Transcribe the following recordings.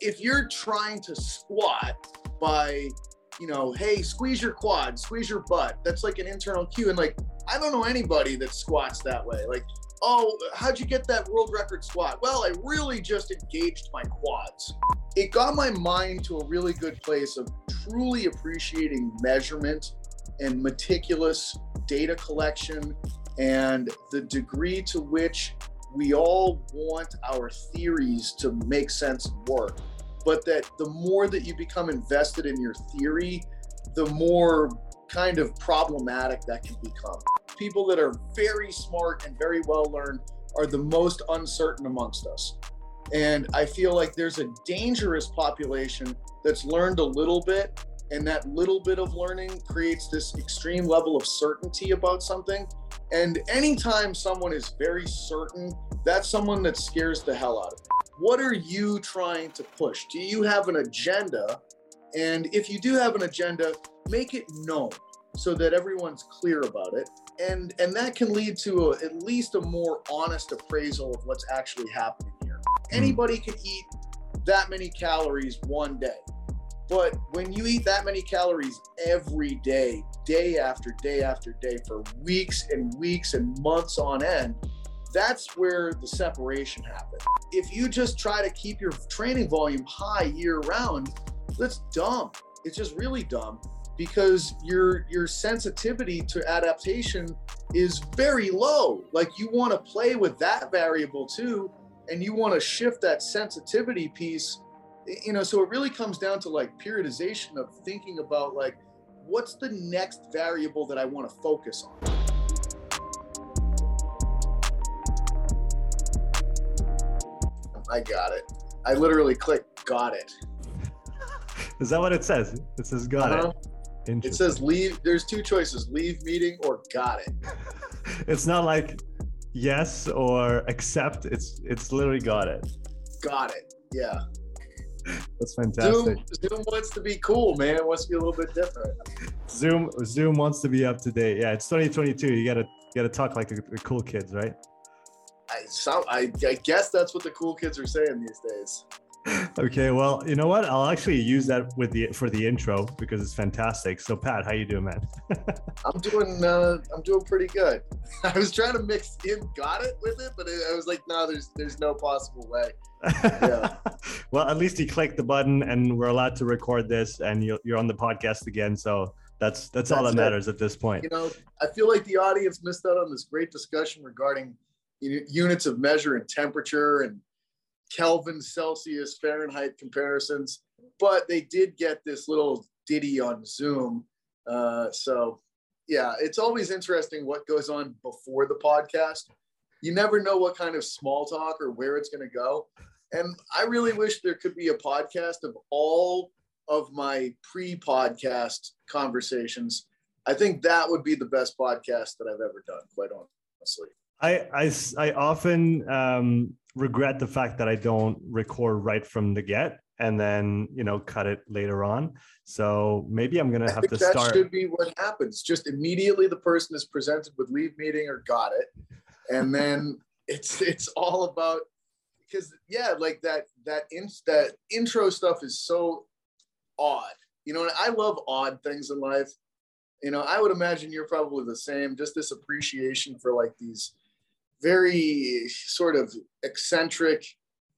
if you're trying to squat by, you know, hey, squeeze your quad, squeeze your butt, that's like an internal cue. And like, I don't know anybody that squats that way. Like, oh, how'd you get that world record squat? Well, I really just engaged my quads. It got my mind to a really good place of truly appreciating measurement and meticulous data collection and the degree to which we all want our theories to make sense and work. But that the more that you become invested in your theory, the more kind of problematic that can become. People that are very smart and very well learned are the most uncertain amongst us. And I feel like there's a dangerous population that's learned a little bit, and that little bit of learning creates this extreme level of certainty about something. And anytime someone is very certain, that's someone that scares the hell out of me. What are you trying to push? Do you have an agenda? And if you do have an agenda, make it known so that everyone's clear about it. And and that can lead to a, at least a more honest appraisal of what's actually happening here. Hmm. Anybody can eat that many calories one day. But when you eat that many calories every day, day after day after day, for weeks and weeks and months on end, that's where the separation happens. If you just try to keep your training volume high year round, that's dumb. It's just really dumb because your your sensitivity to adaptation is very low. Like you want to play with that variable too, and you want to shift that sensitivity piece. You know, so it really comes down to like periodization of thinking about like what's the next variable that I want to focus on. I got it. I literally clicked got it. Is that what it says? It says got Uh-huh. it. It says leave. There's two choices: leave meeting or got it. it's not like yes or accept. It's it's literally got it. Got it. Yeah. That's fantastic. Zoom Zoom wants to be cool, man. It wants to be a little bit different. Zoom Zoom wants to be up to date. Yeah, it's 2022. You gotta you gotta talk like the, the cool kids, right? I, so, I I guess that's what the cool kids are saying these days. Okay, well, you know what? I'll actually use that with the for the intro because it's fantastic. So, Pat, how you doing, man? I'm doing uh, I'm doing pretty good. I was trying to mix in got it with it, but I was like, no, there's there's no possible way. Yeah. well, at least you clicked the button, and we're allowed to record this, and you're, you're on the podcast again. So that's that's, all that it. matters at this point. You know, I feel like the audience missed out on this great discussion regarding units of measure and temperature and Kelvin, Celsius, Fahrenheit comparisons, but they did get this little ditty on Zoom. Uh, so, yeah, it's always interesting what goes on before the podcast. You never know what kind of small talk or where it's going to go. And I really wish there could be a podcast of all of my pre podcast conversations. I think that would be the best podcast that I've ever done, quite honestly. I I often um, regret the fact that I don't record right from the get and then you know cut it later on. So maybe I'm gonna have to that start. should be what happens. Just immediately the person is presented with leave meeting or got it. And then it's it's all about because yeah, like that that in, that intro stuff is so odd. You know, and I love odd things in life. You know, I would imagine you're probably the same, just this appreciation for like these very sort of eccentric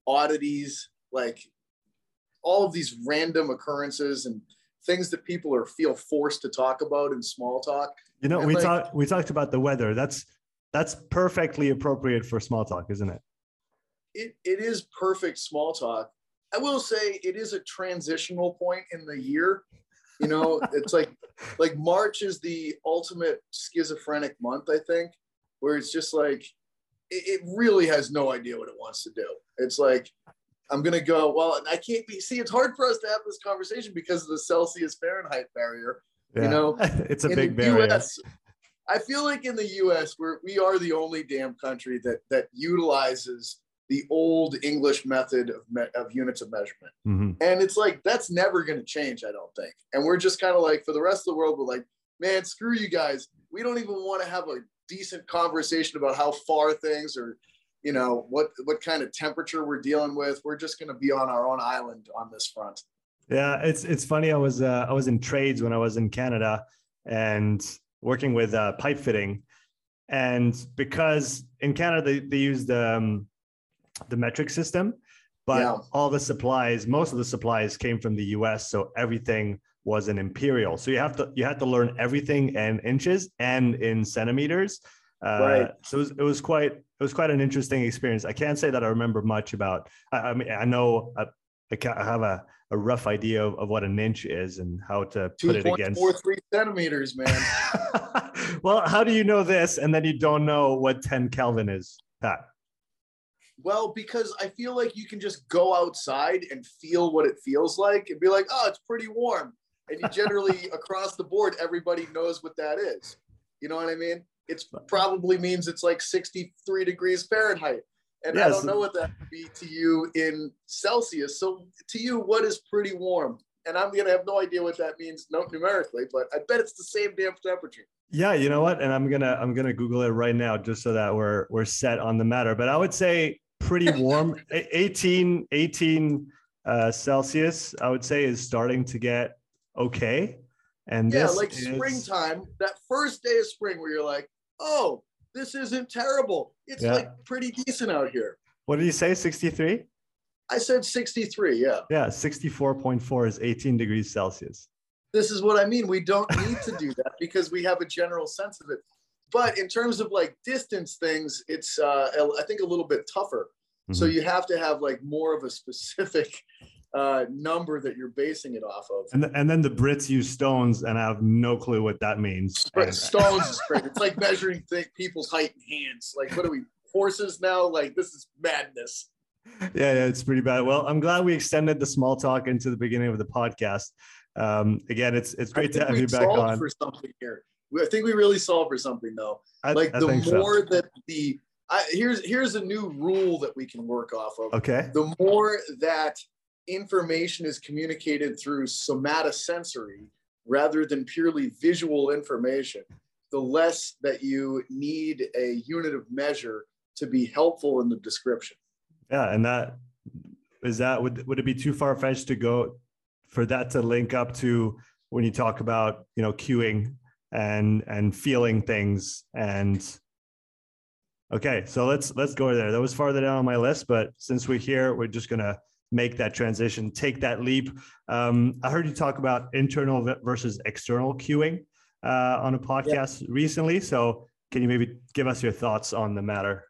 oddities, like all of these random occurrences and things that people are feel forced to talk about in small talk. You know, And we like- talked we talked about the weather. That's that's perfectly appropriate for small talk, isn't it? It, it is perfect small talk. I will say it is a transitional point in the year. You know, it's like like March is the ultimate schizophrenic month, I think, where it's just like it, it really has no idea what it wants to do. It's like I'm gonna go. Well, I can't be. See, it's hard for us to have this conversation because of the Celsius Fahrenheit barrier. You know, it's a in big barrier. US, I feel like in the U.S. we're we are the only damn country that that utilizes the old English method of me, of units of measurement, Mhm. and it's like that's never going to change. I don't think. And we're just kind of like for the rest of the world, we're like, man, screw you guys. We don't even want to have a decent conversation about how far things or you know what what kind of temperature we're dealing with. We're just going to be on our own island on this front. Yeah, it's it's funny. I was uh, I was in trades when I was in Canada and working with uh, pipe fitting, and because in Canada they, they use the um, the metric system, but yeah. all the supplies, most of the supplies came from the U.S., so everything was an imperial. So you have to you had to learn everything in inches and in centimeters. Uh, right. So it was, it was quite it was quite an interesting experience. I can't say that I remember much about. I, I mean, I know I, I have a, a rough idea of, of what an inch is and how to put it against. Four three centimeters, man. well, how do you know this and then you don't know what ten Kelvin is, Pat? Well, because I feel like you can just go outside and feel what it feels like and be like, oh, it's pretty warm. And you generally, across the board, everybody knows what that is. You know what I mean? It's probably means it's like 63 degrees Fahrenheit. And yes. I don't know what that would be to you in Celsius. So to you, what is pretty warm? And I'm gonna have no idea what that means numerically, but I bet it's the same damn temperature. Yeah, you know what? And I'm gonna I'm gonna Google it right now just so that we're we're set on the matter. But I would say pretty warm. 18 18 uh, Celsius, I would say, is starting to get okay. And yeah, like is... springtime, that first day of spring where you're like, oh, this isn't terrible. It's yeah. like pretty decent out here. What did you say? 63? I said 63, yeah. Yeah, 64.4 is 18 degrees Celsius. This is what I mean. We don't need to do that because we have a general sense of it. But in terms of like distance things, it's uh, I think a little bit tougher. Mm-hmm. So you have to have like more of a specific uh, number that you're basing it off of. And, the, and then the Brits use stones, and I have no clue what that means. But stones is great. It's like measuring th- people's height and hands. Like, what are we, horses now? Like, this is madness. Yeah, yeah, it's pretty bad. Well, I'm glad we extended the small talk into the beginning of the podcast. Um, again, it's it's great to have you back on. For something here, I think we really solved for something though. I, like the more so. that the I, here's here's a new rule that we can work off of. Okay. The more that information is communicated through somatosensory rather than purely visual information, the less that you need a unit of measure to be helpful in the description. Yeah, and that is that would would it be too far fetched to go for that to link up to when you talk about you know cueing and and feeling things and okay so let's let's go there that was farther down on my list but since we're here we're just gonna make that transition, take that leap. Um, I heard you talk about internal versus external cueing uh, on a podcast yeah. recently. So, can you maybe give us your thoughts on the matter?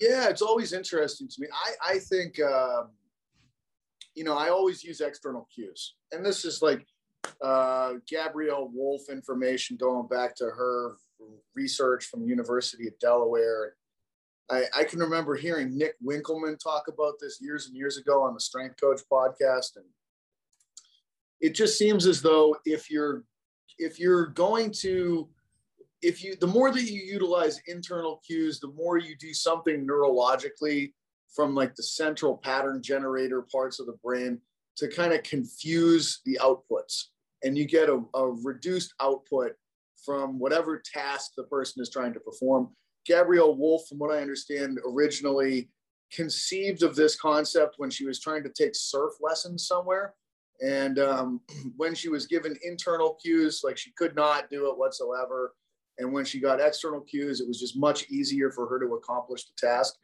Yeah, it's always interesting to me. I, I think, um, you know, I always use external cues. And this is like uh, Gabrielle Wulf information going back to her research from University of Delaware I, I can remember hearing Nick Winkelman talk about this years and years ago on the Strength Coach podcast, and it just seems as though if you're if you're going to if you the more that you utilize internal cues, the more you do something neurologically from like the central pattern generator parts of the brain to kind of confuse the outputs, and you get a, a reduced output from whatever task the person is trying to perform Gabrielle Wulf, from what I understand, originally conceived of this concept when she was trying to take surf lessons somewhere. And um, when she was given internal cues, like she could not do it whatsoever. And when she got external cues, it was just much easier for her to accomplish the task.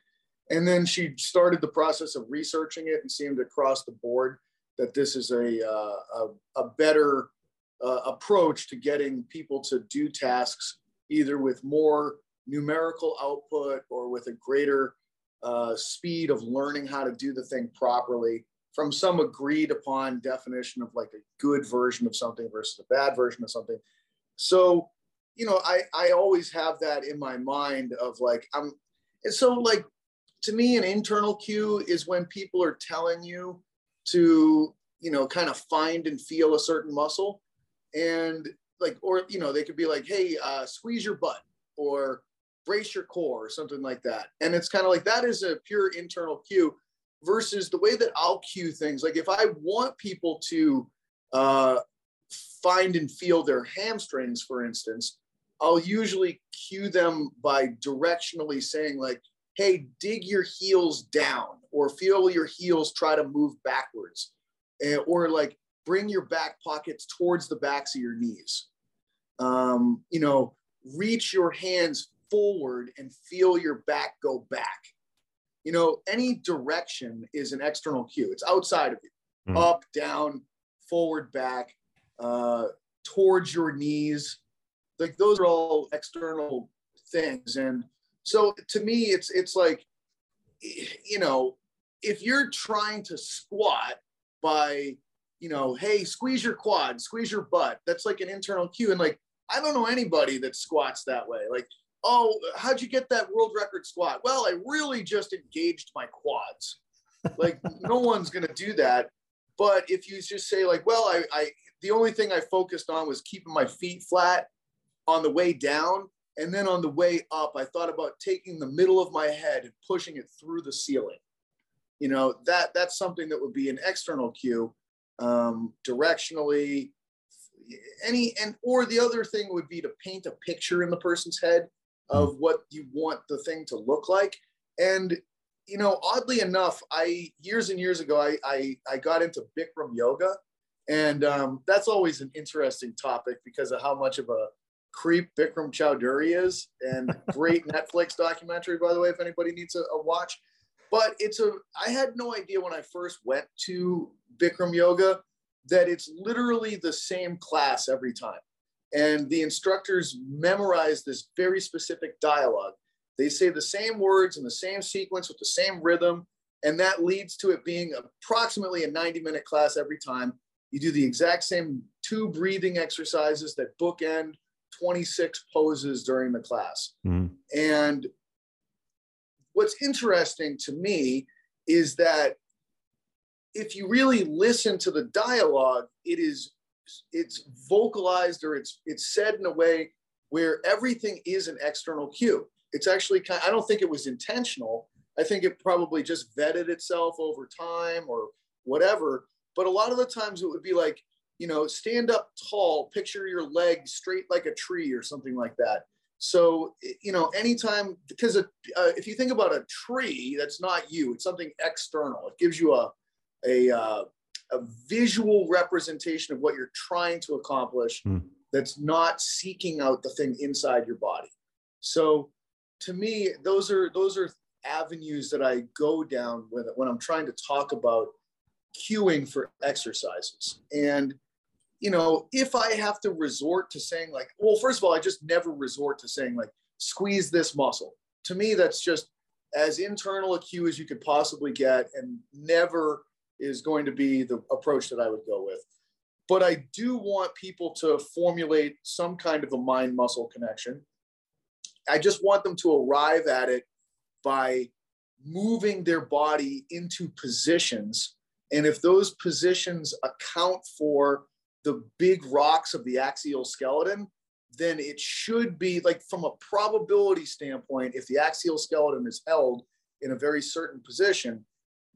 And then she started the process of researching it and seemed across the board that this is a, uh, a, a, better uh, approach to getting people to do tasks either with more numerical output or with a greater uh, speed of learning how to do the thing properly from some agreed upon definition of like a good version of something versus a bad version of something. So, you know, I, I always have that in my mind of like, I'm, and so like, to me, an internal cue is when people are telling you to, you know, kind of find and feel a certain muscle and like, or, you know, they could be like, Hey, uh, squeeze your butt or brace your core or something like that. And it's kind of like that is a pure internal cue versus the way that I'll cue things. Like if I want people to uh, find and feel their hamstrings, for instance, I'll usually cue them by directionally saying like, hey, dig your heels down or feel your heels try to move backwards or like bring your back pockets towards the backs of your knees. Um, you know, reach your hands forward and feel your back go back. You know, any direction is an external cue. It's outside of you, mm. up, down, forward, back, uh, towards your knees. Like those are all external things. And so to me, it's it's like, you know, if you're trying to squat by, you know, hey, squeeze your quad, squeeze your butt. That's like an internal cue. And like, I don't know anybody that squats that way. Like, oh, how'd you get that world record squat? Well, I really just engaged my quads. Like, no one's gonna do that. But if you just say like, well, I, I the only thing I focused on was keeping my feet flat on the way down. And then on the way up, I thought about taking the middle of my head and pushing it through the ceiling. You know, that that's something that would be an external cue, um, directionally, any and or the other thing would be to paint a picture in the person's head of hmm. what you want the thing to look like. And you know, oddly enough, I years and years ago, I I, I got into Bikram yoga, and um, that's always an interesting topic because of how much of a creep Bikram Choudhury is, and great Netflix documentary, by the way, if anybody needs a, a, watch. But it's a I had no idea when I first went to Bikram yoga that it's literally the same class every time. And the instructors memorize this very specific dialogue. They say the same words in the same sequence with the same rhythm. And that leads to it being approximately a 90 minute class every time. You do the exact same two breathing exercises that bookend 26 poses during the class. Mm-hmm. And what's interesting to me is that if you really listen to the dialogue, it is it's vocalized or it's it's said in a way where everything is an external cue. It's actually kind of, I don't think it was intentional. I think it probably just vetted itself over time or whatever. But a lot of the times it would be like, you know, stand up tall, picture your legs straight like a tree or something like that. So, you know, anytime, because uh, if you think about a tree, that's not you, it's something external. It gives you a, a, uh, a visual representation of what you're trying to accomplish mm. that's not seeking out the thing inside your body. So to me, those are those are avenues that I go down when, when I'm trying to talk about cueing for exercises. And you know, if I have to resort to saying like, well, first of all, I just never resort to saying like, squeeze this muscle. To me, that's just as internal a cue as you could possibly get, and never is going to be the approach that I would go with. But I do want people to formulate some kind of a mind muscle connection. I just want them to arrive at it by moving their body into positions. And if those positions account for the big rocks of the axial skeleton, then it should be like from a probability standpoint, if the axial skeleton is held in a very certain position,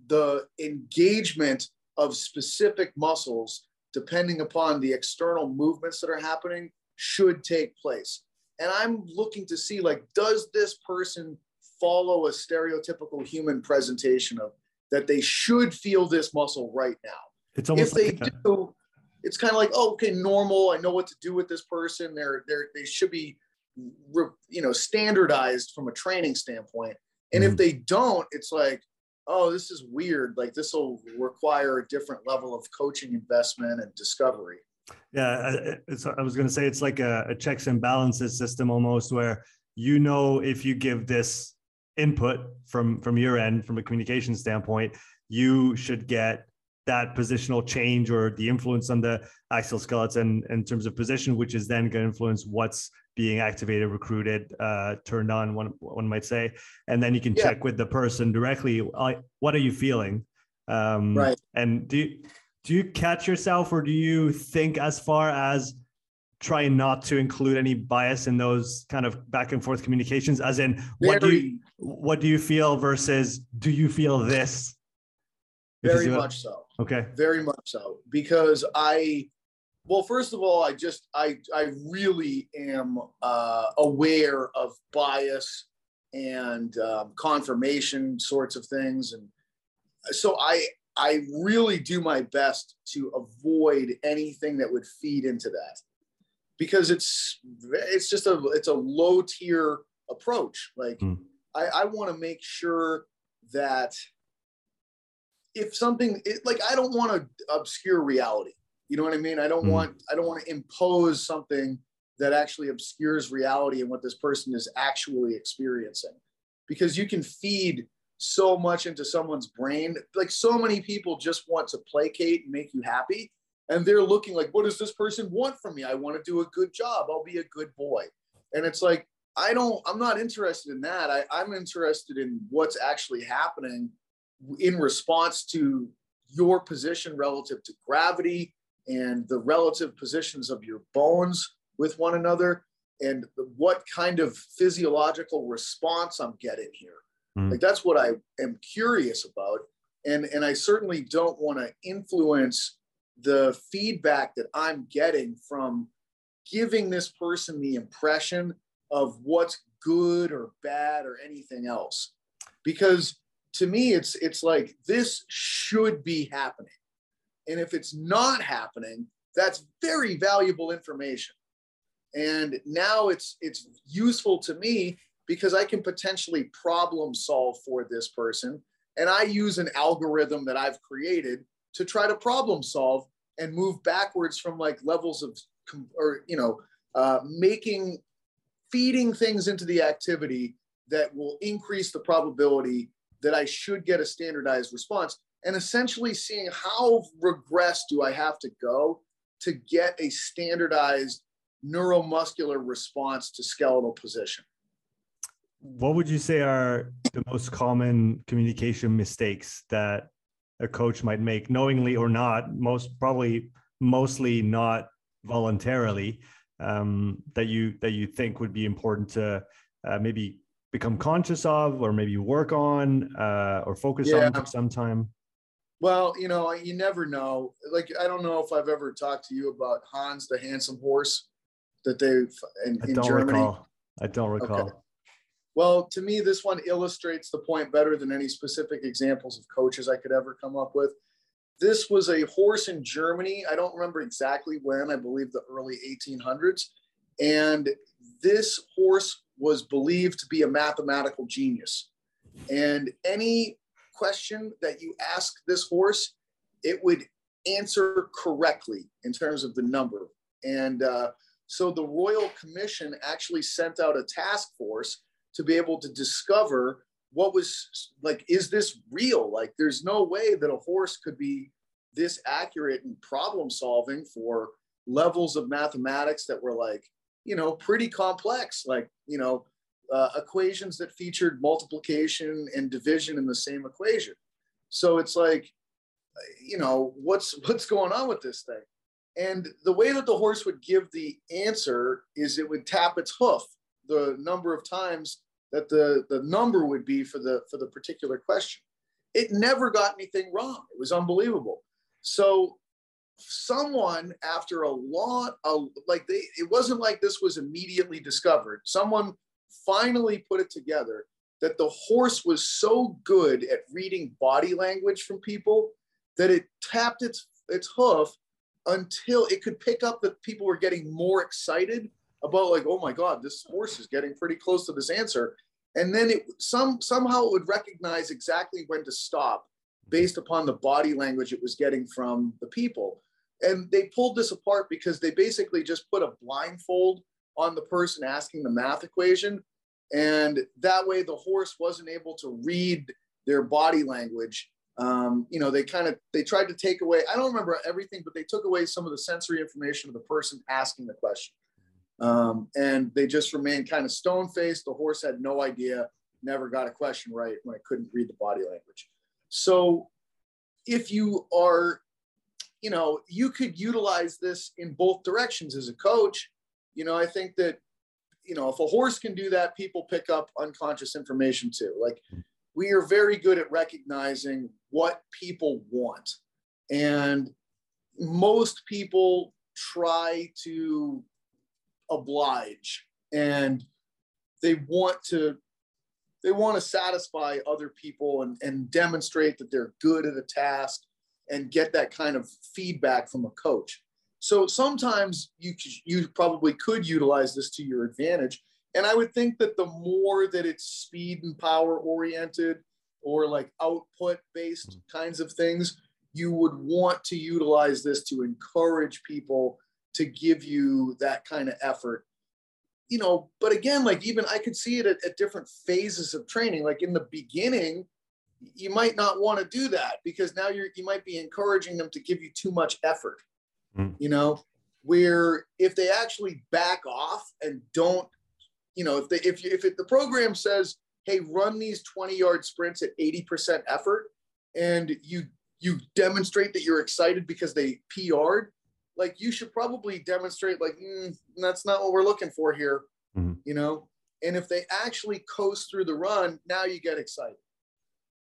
the engagement of specific muscles, depending upon the external movements that are happening, should take place. And I'm looking to see like, does this person follow a stereotypical human presentation of that they should feel this muscle right now? It's almost if like they a- do, it's kind of like, oh, okay, normal. I know what to do with this person. They're they're they should be, you know, standardized from a training standpoint. And mm-hmm. if they don't, it's like, oh, this is weird. Like this will require a different level of coaching investment and discovery. Yeah, I was going to say it's like a, a checks and balances system almost, where you know if you give this input from from your end, from a communication standpoint, you should get that positional change or the influence on the axial skeleton in terms of position, which is then going to influence what's being activated, recruited, uh, turned on, one, one might say. And then you can yeah. check with the person directly, what are you feeling? Um, right. And do you, do you catch yourself or do you think as far as trying not to include any bias in those kind of back and forth communications as in what do you what do you feel versus do you feel this very much so Okay. Very much so. Because I, well, first of all, I just, I, I really am uh, aware of bias and um, confirmation sorts of things. And so I, I really do my best to avoid anything that would feed into that because it's, it's just a, it's a low tier approach. Like mm. I, I want to make sure that if something it, like I don't want to obscure reality. You know what I mean? I don't mm. want I don't want to impose something that actually obscures reality and what this person is actually experiencing. Because you can feed so much into someone's brain. Like so many people just want to placate and make you happy. And they're looking like, what does this person want from me? I want to do a good job. I'll be a good boy. And it's like, I don't, I'm not interested in that. I, I'm interested in what's actually happening in response to your position relative to gravity and the relative positions of your bones with one another and what kind of physiological response I'm getting here. Mm. Like that's what I am curious about. And, and I certainly don't want to influence the feedback that I'm getting from giving this person the impression of what's good or bad or anything else. Because to me, it's it's like this should be happening. And if it's not happening, that's very valuable information. And now it's it's useful to me because I can potentially problem solve for this person. And I use an algorithm that I've created to try to problem solve and move backwards from like levels of or you know uh, making feeding things into the activity that will increase the probability that I should get a standardized response and essentially seeing how regress do I have to go to get a standardized neuromuscular response to skeletal position. What would you say are the most common communication mistakes that a coach might make knowingly or not most probably mostly not voluntarily um, that you that you think would be important to uh, maybe become conscious of or maybe work on uh, or focus yeah. on for some time? Well you know you never know. Like i don't know if i've ever talked to you about hans the handsome horse that they've in, I don't germany. recall. i don't recall. Okay. well to me this one illustrates the point better than any specific examples of coaches i could ever come up with. This was a horse in germany. I don't remember exactly when. I believe the early 1800s and this horse was believed to be a mathematical genius. And any question that you ask this horse, it would answer correctly in terms of the number. And uh, so the Royal Commission actually sent out a task force to be able to discover what was like, is this real? Like, there's no way that a horse could be this accurate in problem solving for levels of mathematics that were like you know, pretty complex, like, you know, uh, equations that featured multiplication and division in the same equation. So it's like, you know, what's what's going on with this thing? And the way that the horse would give the answer is it would tap its hoof the number of times that the, the number would be for the for the particular question. It never got anything wrong. It was unbelievable. So someone after a lot of like they it wasn't like this was immediately discovered. Someone finally put it together that the horse was so good at reading body language from people that it tapped its its hoof until it could pick up that people were getting more excited about like oh my god this horse is getting pretty close to this answer. And then it some somehow it would recognize exactly when to stop mm-hmm. based upon the body language it was getting from the people and they pulled this apart because they basically just put a blindfold on the person asking the math equation. And that way the horse wasn't able to read their body language. Um, you know, they kind of they tried to take away, I don't remember everything, but they took away some of the sensory information of the person asking the question. Um, and they just remained kind of stone faced. The horse had no idea, never got a question right when it couldn't read the body language. So if you are you know, you could utilize this in both directions as a coach. You know, I think that, you know, if a horse can do that, people pick up unconscious information too. Like mm-hmm. we are very good at recognizing what people want. And most people try to oblige and they want to they want to satisfy other people and, and demonstrate that they're good at a task and get that kind of feedback from a coach. So sometimes you you probably could utilize this to your advantage. And I would think that the more that it's speed and power oriented or like output based mm-hmm. kinds of things, you would want to utilize this to encourage people to give you that kind of effort. You know, but again, like even I could see it at, at different phases of training. Like in the beginning, you might not want to do that because now you're you might be encouraging them to give you too much effort mm. you know where if they actually back off and don't you know if they if you if it, the program says hey run these 20 yard sprints at 80% effort and you you demonstrate that you're excited because they PR'd like you should probably demonstrate like mm, that's not what we're looking for here mm. you know and if they actually coast through the run now you get excited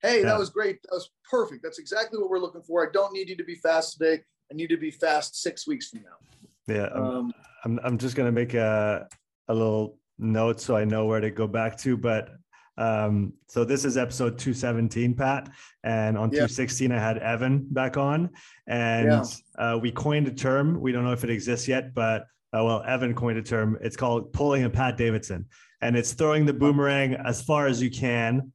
hey, yeah. that was great. That was perfect. That's exactly what we're looking for. I don't need you to be fast today. I need to be fast six weeks from now. Yeah. I'm, um, I'm, I'm just going to make a, a little note so I know where to go back to. But um, so this is episode 217, Pat. And on yeah. 216, I had Evan back on. And yeah. uh, we coined a term. We don't know if it exists yet, but uh, well, Evan coined a term. It's called pulling a Pat Davidson. And it's throwing the boomerang as far as you can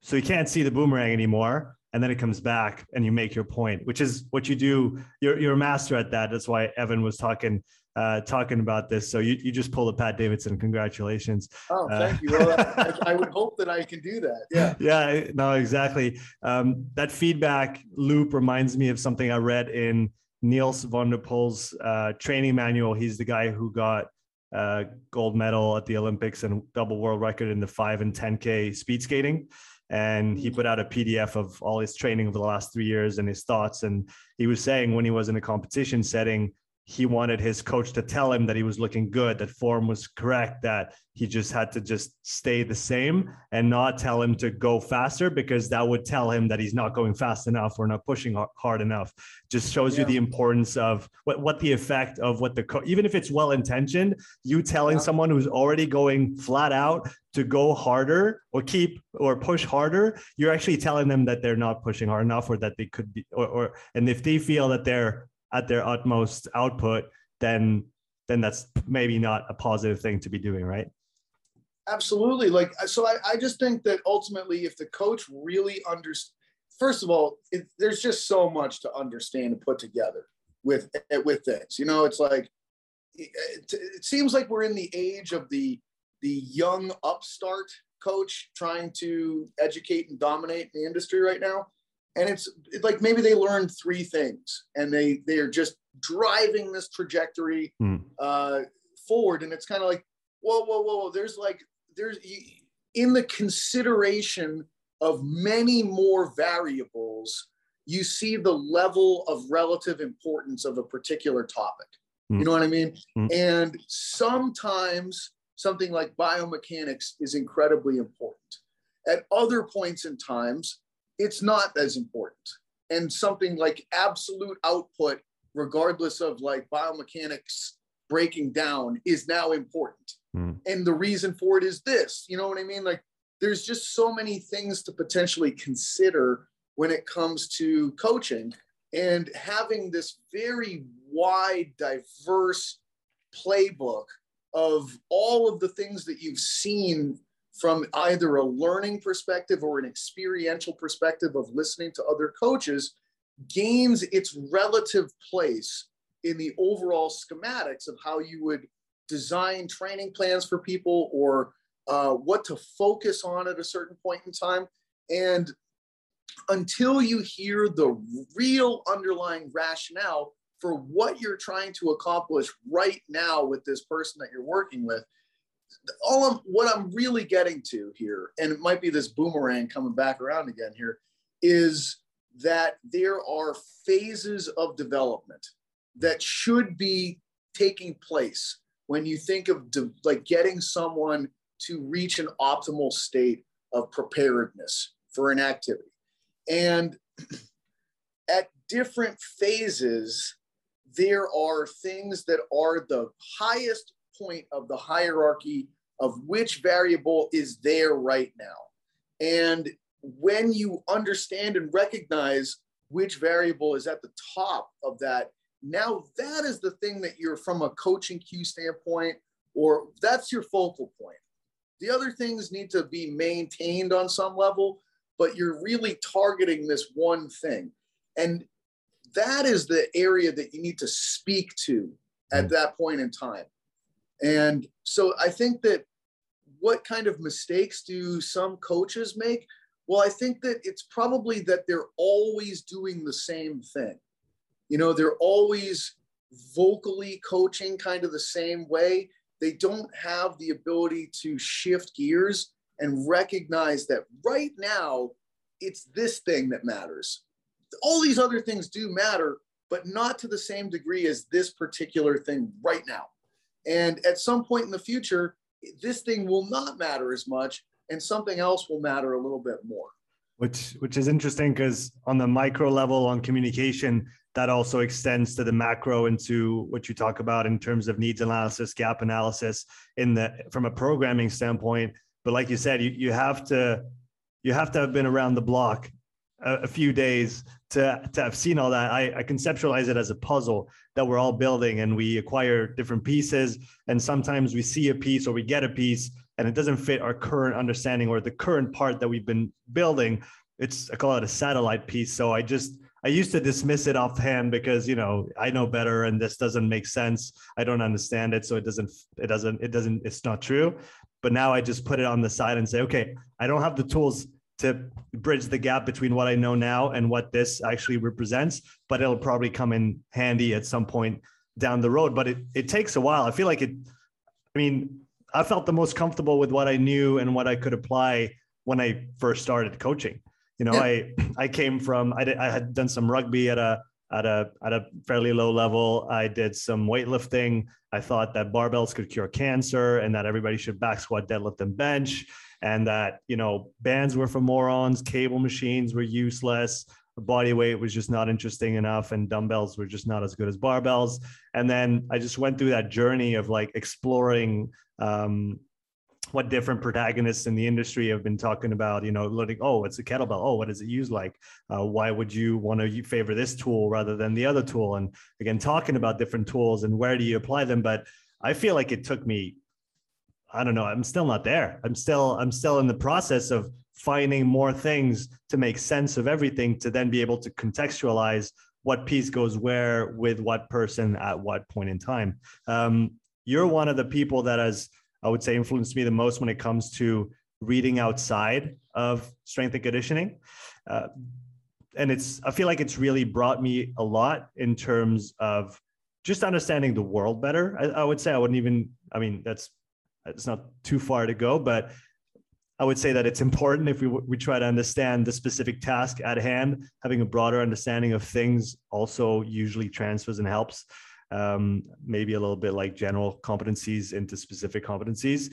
so you can't see the boomerang anymore. And then it comes back and you make your point, which is what you do. You're, you're a master at that. That's why Evan was talking uh, talking about this. So you, you just pulled a Pat Davidson. Congratulations. Oh, uh, thank uh, you. Well, I, I, would hope that I can do that. Yeah. Yeah. No, exactly. Um, that feedback loop reminds me of something I read in Nils van der Poel's uh, training manual. He's the guy who got uh, gold medal at the Olympics and double world record in the five and 10K speed skating and he mm. put out a PDF of all his training over the last three years and his thoughts. And he was saying when he was in a competition setting, he wanted his coach to tell him that he was looking good, that form was correct, that he just had to just stay the same and not tell him to go faster because that would tell him that he's not going fast enough or not pushing hard enough. Just shows yeah. you the importance of what, what the effect of what the coach, even if it's well intentioned, you telling yeah. someone who's already going flat out to go harder or keep or push harder, you're actually telling them that they're not pushing hard enough or that they could be, or, or and if they feel that they're at their utmost output, then then that's maybe not a positive thing to be doing, right? Absolutely. Like so, I, I just think that ultimately, if the coach really understands, first of all, it, there's just so much to understand and put together with with this. You know, it's like it, it seems like we're in the age of the the young upstart coach trying to educate and dominate the industry right now and it's, like maybe they learned three things and they they are just driving this trajectory mm. uh, forward and it's kind of like whoa whoa whoa there's like there's in the consideration of many more variables you see the level of relative importance of a particular topic mm. you know what i mean mm. and sometimes something like biomechanics is incredibly important at other points in times it's not as important. And something like absolute output, regardless of like biomechanics breaking down, is now important. Mm. And the reason for it is this you know what I mean? Like, there's just so many things to potentially consider when it comes to coaching and having this very wide, diverse playbook of all of the things that you've seen from either a learning perspective or an experiential perspective of listening to other coaches gains its relative place in the overall schematics of how you would design training plans for people or uh, what to focus on at a certain point in time. And until you hear the real underlying rationale for what you're trying to accomplish right now with this person that you're working with, all I'm what I'm really getting to here, and it might be this boomerang coming back around again here, is that there are phases of development that should be taking place when you think of de- like getting someone to reach an optimal state of preparedness for an activity. And at different phases, there are things that are the highest point of the hierarchy of which variable is there right now. And when you understand and recognize which variable is at the top of that, now that is the thing that you're from a coaching cue standpoint, or that's your focal point. The other things need to be maintained on some level, but you're really targeting this one thing. And that is the area that you need to speak to at mm. that point in time. And so I think that what kind of mistakes do some coaches make? Well, I think that it's probably that they're always doing the same thing. You know, they're always vocally coaching kind of the same way. They don't have the ability to shift gears and recognize that right now it's this thing that matters. All these other things do matter, but not to the same degree as this particular thing right now. And at some point in the future, this thing will not matter as much and something else will matter a little bit more. Which which is interesting because on the micro level on communication that also extends to the macro into what you talk about in terms of needs analysis gap analysis in the from a programming standpoint. But like you said you, you have to you have to have been around the block a, few days to to have seen all that. I, I conceptualize it as a puzzle that we're all building and we acquire different pieces. And sometimes we see a piece or we get a piece and it doesn't fit our current understanding or the current part that we've been building. It's i call it a satellite piece. So i just i used to dismiss it offhand because you know i know better and this doesn't make sense. I don't understand it. So it doesn't it doesn't it doesn't it's not true. But now i just put it on the side and say okay i don't have the tools to bridge the gap between what i know now and what this actually represents but it'll probably come in handy at some point down the road but it, it takes a while i feel like it i mean I felt the most comfortable with what I knew and what I could apply when I first started coaching. You know, yeah. I I came from I, did, I had done some rugby at a at a at a fairly low level. I did some weightlifting. I thought that barbells could cure cancer and that everybody should back squat, deadlift, and bench, and that you know bands were for morons, cable machines were useless, body weight was just not interesting enough, and dumbbells were just not as good as barbells. And then I just went through that journey of like exploring um, what different protagonists in the industry have been talking about you know looking oh it's a kettlebell. Oh what does it use like? Uh, why would you want to favor this tool rather than the other tool? And again talking about different tools and where do you apply them but i feel like it took me i don't know i'm still not there i'm still i'm still in the process of finding more things to make sense of everything to then be able to contextualize what piece goes where with what person at what point in time um, you're one of the people that has, I would say, influenced me the most when it comes to reading outside of strength and conditioning. Uh, and it's, I feel like it's really brought me a lot in terms of just understanding the world better. I, I would say I wouldn't even, I mean, that's, it's not too far to go, but I would say that it's important if we, we try to understand the specific task at hand, having a broader understanding of things also usually transfers and helps um, maybe a little bit like general competencies into specific competencies.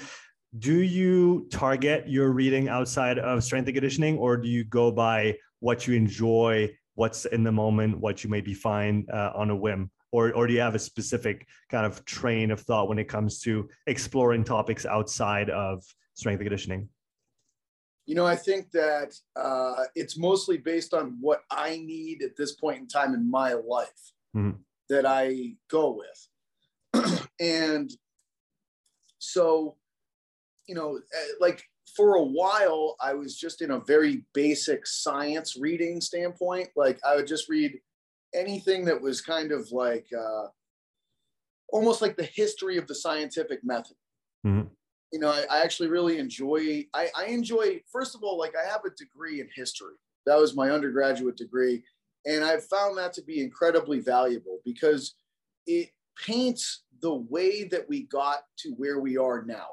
Do you target your reading outside of strength and conditioning, or do you go by what you enjoy, what's in the moment, what you maybe find uh, on a whim? Or, or do you have a specific kind of train of thought when it comes to exploring topics outside of strength and conditioning? You know, I think that uh, it's mostly based on what I need at this point in time in my life. Mm-hmm that I go with. and so, you know, eh, like for a while, I was just in a very basic science reading standpoint. Like I would just read anything that was kind of like uh, almost like the history of the scientific method. Mm-hmm. You know, I, I, actually really enjoy. I, I enjoy. First of all, like I have a degree in history. That was my undergraduate degree, and I've found that to be incredibly valuable because it paints the way that we got to where we are now.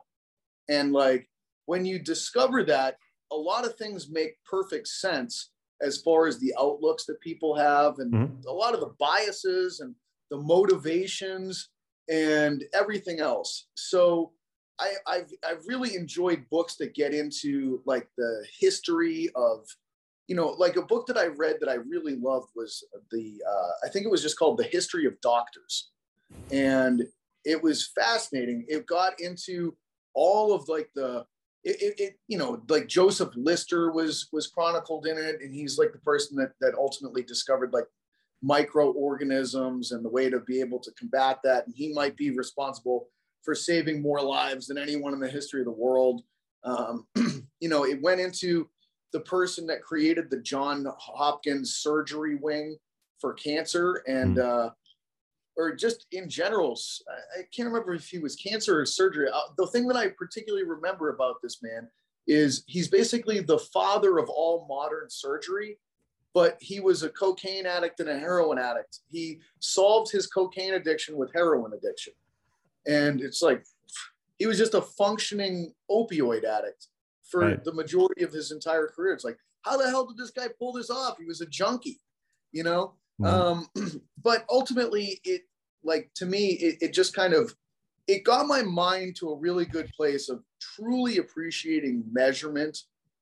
And like when you discover that, a lot of things make perfect sense as far as the outlooks that people have and mm-hmm. a lot of the biases and the motivations and everything else. So I, have I've really enjoyed books that get into like the history of you know, like a book that I read that I really loved was the, uh, I think it was just called The History of Doctors. And it was fascinating. It got into all of like the, it, it, it, you know like joseph lister was was chronicled in it and he's like the person that that ultimately discovered like microorganisms and the way to be able to combat that and he might be responsible for saving more lives than anyone in the history of the world um, you know it went into the person that created the john hopkins surgery wing for cancer and mm. uh, or just in general, I can't remember if he was cancer or surgery. Uh, the thing that I particularly remember about this man is he's basically the father of all modern surgery, but he was a cocaine addict and a heroin addict. He solved his cocaine addiction with heroin addiction. And it's like he was just a functioning opioid addict for right. the majority of his entire career. It's like, how the hell did this guy pull this off? He was a junkie, you know? Um, but ultimately, it like to me, it, it just kind of it got my mind to a really good place of truly appreciating measurement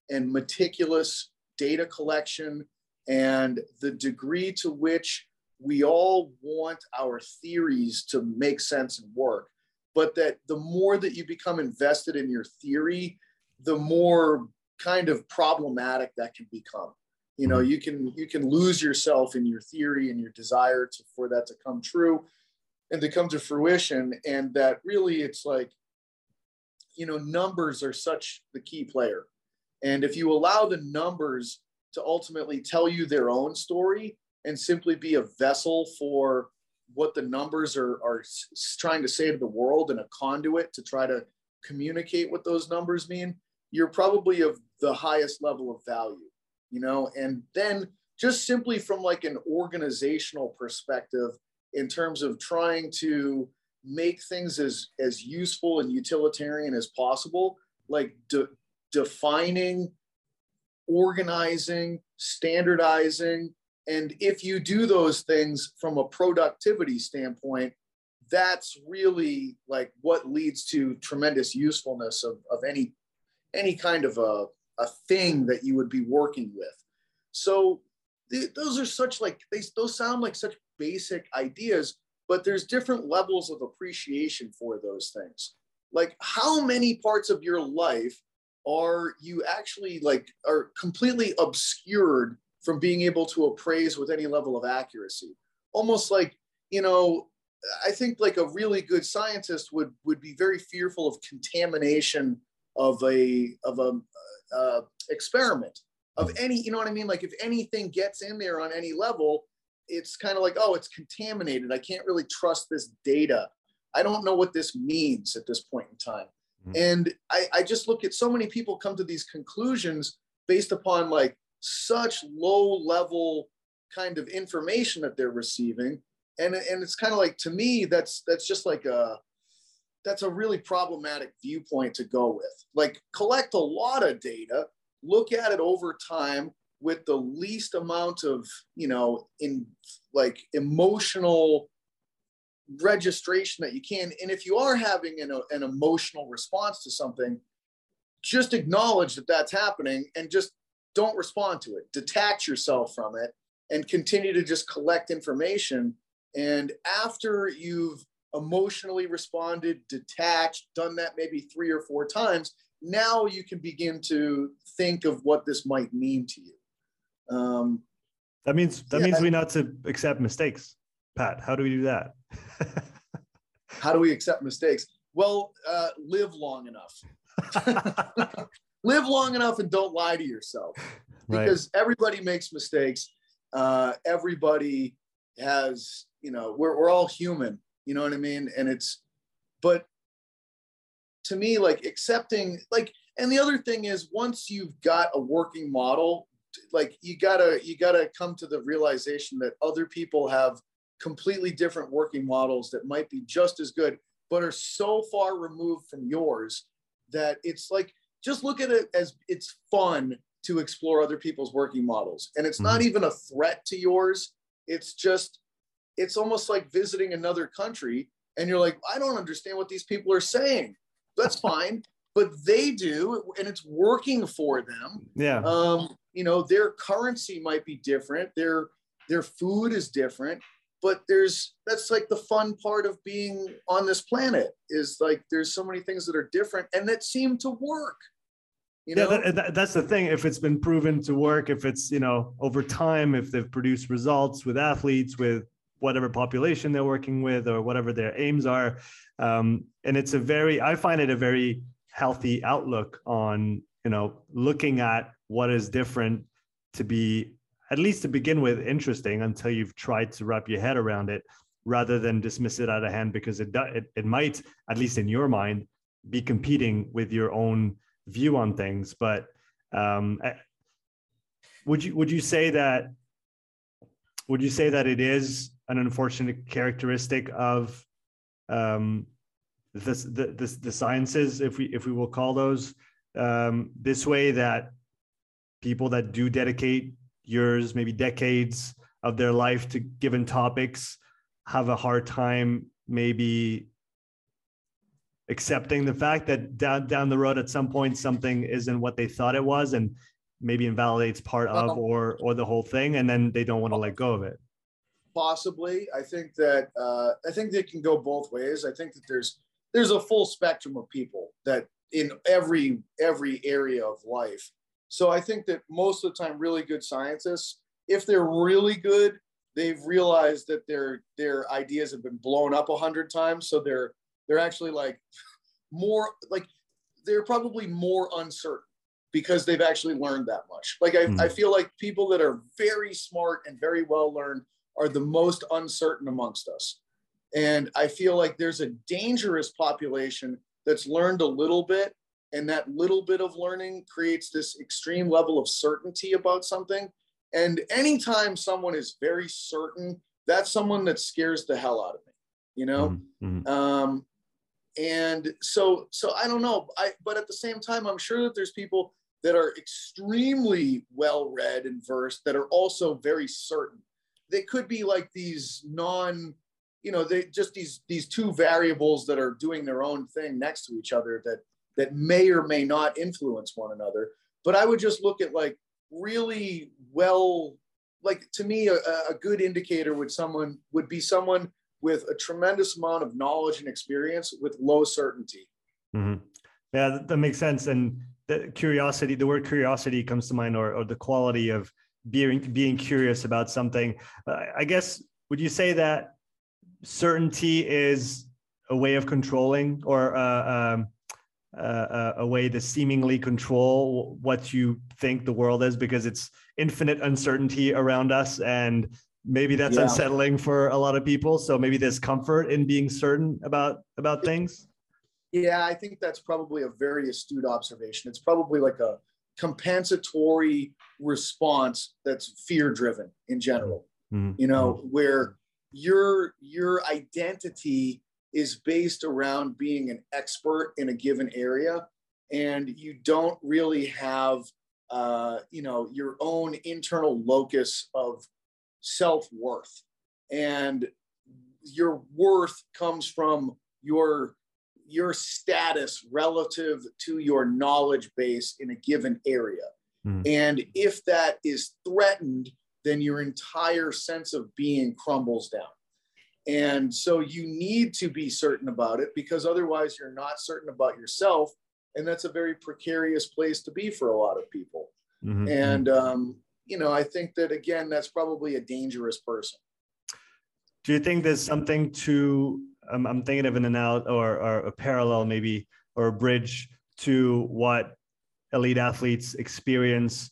and meticulous data collection and the degree to which we all want our theories to make sense and work. But that the more that you become invested in your theory the more kind of problematic that can become you know mm-hmm. you can you can lose yourself in your theory and your desire to, for that to come true and to come to fruition. And that really it's like you know numbers are such the key player. And if you allow the numbers to ultimately tell you their own story and simply be a vessel for what the numbers are, are trying to say to the world and a conduit to try to communicate what those numbers mean you're probably of the highest level of value you know and then just simply from like an organizational perspective in terms of trying to make things as as useful and utilitarian as possible like de- defining organizing standardizing and if you do those things from a productivity standpoint that's really like what leads to tremendous usefulness of, of any any kind of a a thing that you would be working with. So th- those are such like they those sound like such basic ideas, but there's different levels of appreciation for those things. Like how many parts of your life are you actually like are completely obscured from being able to appraise with any level of accuracy? Almost like, you know, I think like a really good scientist would would be very fearful of contamination of a of a uh, experiment of any, you know what I mean? Like if anything gets in there on any level, it's kind of like, oh, it's contaminated. I can't really trust this data. I don't know what this means at this point in time. Mm-hmm. And I, I just look at so many people come to these conclusions based upon like such low level kind of information that they're receiving. And, and it's kind of like to me, that's that's just like a that's a really problematic viewpoint to go with. Like collect a lot of data, look at it over time with the least amount of, you know, in like emotional registration that you can. And if you are having an, an emotional response to something, just acknowledge that that's happening and just don't respond to it. Detach yourself from it and continue to just collect information. And after you've emotionally responded, detached, done that maybe three or four times, now you can begin to think of what this might mean to you. Um, that means that yeah, means we not to accept mistakes, Pat. How do we do that? how do we accept mistakes? Well, uh, live long enough. live long enough and don't lie to yourself because right. everybody makes mistakes. Uh, everybody has, you know, we're, we're all human you know what I mean? And it's, but to me, like accepting, like, and the other thing is once you've got a working model, like you gotta, you gotta come to the realization that other people have completely different working models that might be just as good, but are so far removed from yours that it's like, just look at it as it's fun to explore other people's working models. And it's mm-hmm. not even a threat to yours. It's just it's almost like visiting another country and you're like, I don't understand what these people are saying. That's fine, but they do, and it's working for them. Yeah. Um, you know, their currency might be different, their their food is different, but there's that's like the fun part of being on this planet is like there's so many things that are different and that seem to work. You know? Yeah, that, that, that's the thing. If it's been proven to work, if it's you know over time, if they've produced results with athletes, with whatever population they're working with, or whatever their aims are, um, and it's a very, I find it a very healthy outlook on you know looking at what is different to be at least to begin with interesting until you've tried to wrap your head around it rather than dismiss it out of hand because it, it it might at least in your mind be competing with your own view on things. But um, would you would you say that would you say that it is an unfortunate characteristic of um, this, the, this, the sciences if we if we will call those um, this way that people that do dedicate years maybe decades of their life to given topics have a hard time maybe accepting the fact that down down the road at some point something isn't what they thought it was and maybe invalidates part of or or the whole thing and then they don't want to let go of it possibly. I think that uh, i think they can go both ways. I think that there's there's a full spectrum of people that in every every area of life. So i think that most of the time really good scientists if they're really good they've realized that their their ideas have been blown up a hundred times. So they're they're actually like more like they're probably more uncertain because they've actually learned that much. Like I, mm. I feel like people that are very smart and very well learned are the most uncertain amongst us and i feel like there's a dangerous population that's learned a little bit and that little bit of learning creates this extreme level of certainty about something and anytime someone is very certain, that's someone that scares the hell out of me, you know? Mm-hmm. Um, and so, so I don't know. I, but at the same time, I'm sure that there's people that are extremely well read and versed that are also very certain. They could be like these non, you know, they just these these two variables that are doing their own thing next to each other that that may or may not influence one another. But I would just look at like really well like to me a, a good indicator would someone would be someone with a tremendous amount of knowledge and experience with low certainty mm-hmm. yeah that, that, makes sense and the curiosity the word curiosity comes to mind or, or the quality of being being curious about something. Uh, i guess would you say that certainty is a way of controlling or uh, um, uh, a way to seemingly control what you think the world is? Because it's infinite uncertainty around us and maybe that's yeah. unsettling for a lot of people. So maybe there's comfort in being certain about about things? Yeah i think that's probably a very astute observation. It's probably like a compensatory response that's fear driven in general. Mm-hmm. you know where your your identity is based around being an expert in a given area and you don't really have uh, you know your own internal locus of self-worth. And your worth comes from your your status relative to your knowledge base in a given area mm. and if that is threatened then your entire sense of being crumbles down and so you need to be certain about it because otherwise you're not certain about yourself. And that's a very precarious place to be for a lot of people. Mm-hmm. And, um, you know, I think that again, that's probably a dangerous person. Do you think there's something to, um, I'm thinking of an analogy or, or a parallel maybe, or a bridge to what elite athletes experience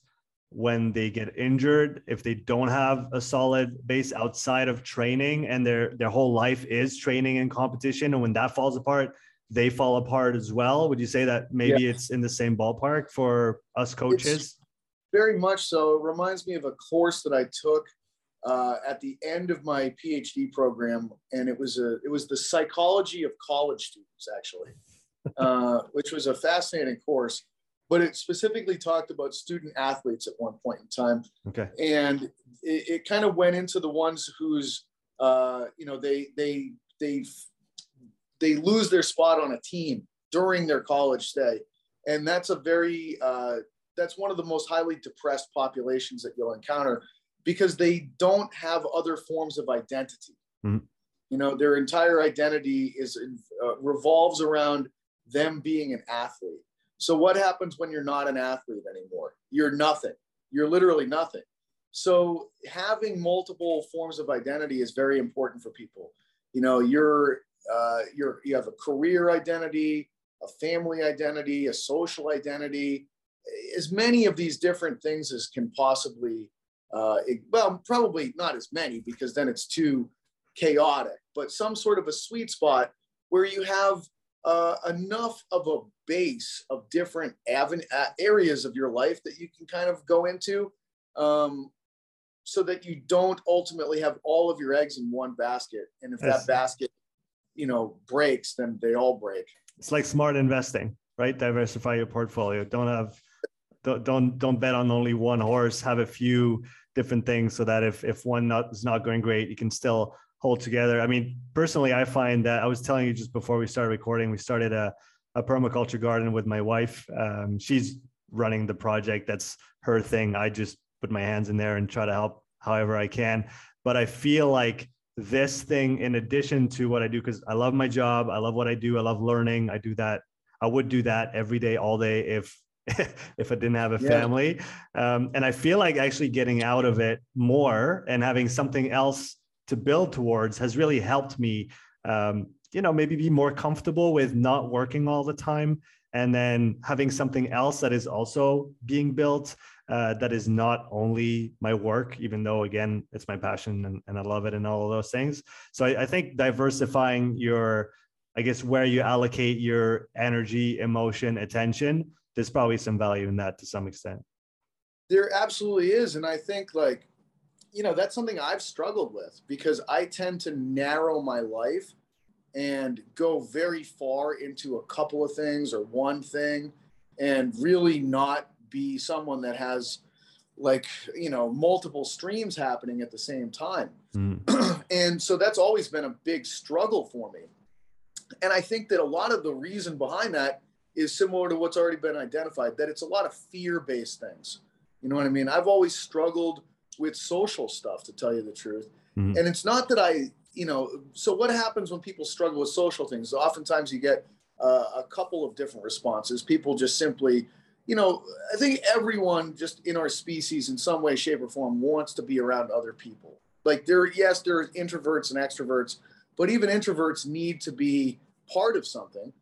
when they get injured if they don't have a solid base outside of training and their their whole life is training and competition and when that falls apart they fall apart as well. Would you say that maybe yeah. it's in the same ballpark for us coaches? it's very much so. It reminds me of a course that i took uh, at the end of my phd program and it was a it was the psychology of college students actually uh, which was a fascinating course but it specifically talked about student athletes at one point in time. Okay. And it, it kind of went into the ones whose, uh, you know, they they they they lose their spot on a team during their college stay, and that's a very uh, that's one of the most highly depressed populations that you'll encounter because they don't have other forms of identity. Mm-hmm. You know, their entire identity is uh, revolves around them being an athlete So what happens when you're not an athlete anymore? You're nothing. You're literally nothing. So having multiple forms of identity is very important for people. You know, you're uh, you're you have a career identity, a family identity, a social identity, as many of these different things as can possibly. Uh, well, probably not as many because then it's too chaotic. But some sort of a sweet spot where you have uh, enough of a base of different aven- uh, areas of your life that you can kind of go into um, so that you don't ultimately have all of your eggs in one basket. And if that basket, you know, breaks, then they all break. It's like smart investing, right? Diversify your portfolio. Don't have, don't, don't, don't bet on only one horse. Have a few different things so that if, if one not, is not going great, you can still hold together. I mean, personally, I find that I was telling you just before we started recording, we started a, a permaculture garden with my wife. Um, she's running the project. That's her thing. I just put my hands in there and try to help however I can. But I feel like this thing, in addition to what I do, because I love my job, I love what I do, I love learning. I do that. I would do that every day, all day if if I didn't have a yeah. family. Um, and I feel like actually getting out of it more and having something else to build towards has really helped me um, you know maybe be more comfortable with not working all the time and then having something else that is also being built uh, that is not only my work even though again it's my passion and, and i love it and all of those things. So I, I think diversifying your i guess where you allocate your energy emotion attention there's probably some value in that to some extent. There absolutely is. And i think like you know, that's something I've struggled with because I tend to narrow my life and go very far into a couple of things or one thing and really not be someone that has like you know multiple streams happening at the same time. Mm. and so that's always been a big struggle for me. And i think that a lot of the reason behind that is similar to what's already been identified that it's a lot of fear based things. You know what i mean? I've always struggled with social stuff, to tell you the truth. Mm-hmm. And it's not that I, you know, so what happens when people struggle with social things? Oftentimes you get uh, a couple of different responses. People just simply, you know, I think everyone just in our species in some way, shape, or form wants to be around other people. Like there, yes, there are introverts and extroverts, but even introverts need to be part of something.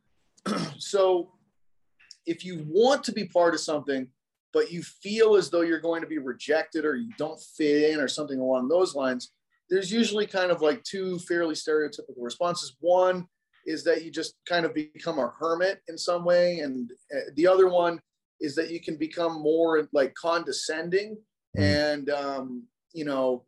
so if you want to be part of something, but you feel as though you're going to be rejected or you don't fit in or something along those lines, there's usually kind of like two fairly stereotypical responses. One is that you just kind of become a hermit in some way, and uh, the other one is that you can become more like condescending mm. and um, you know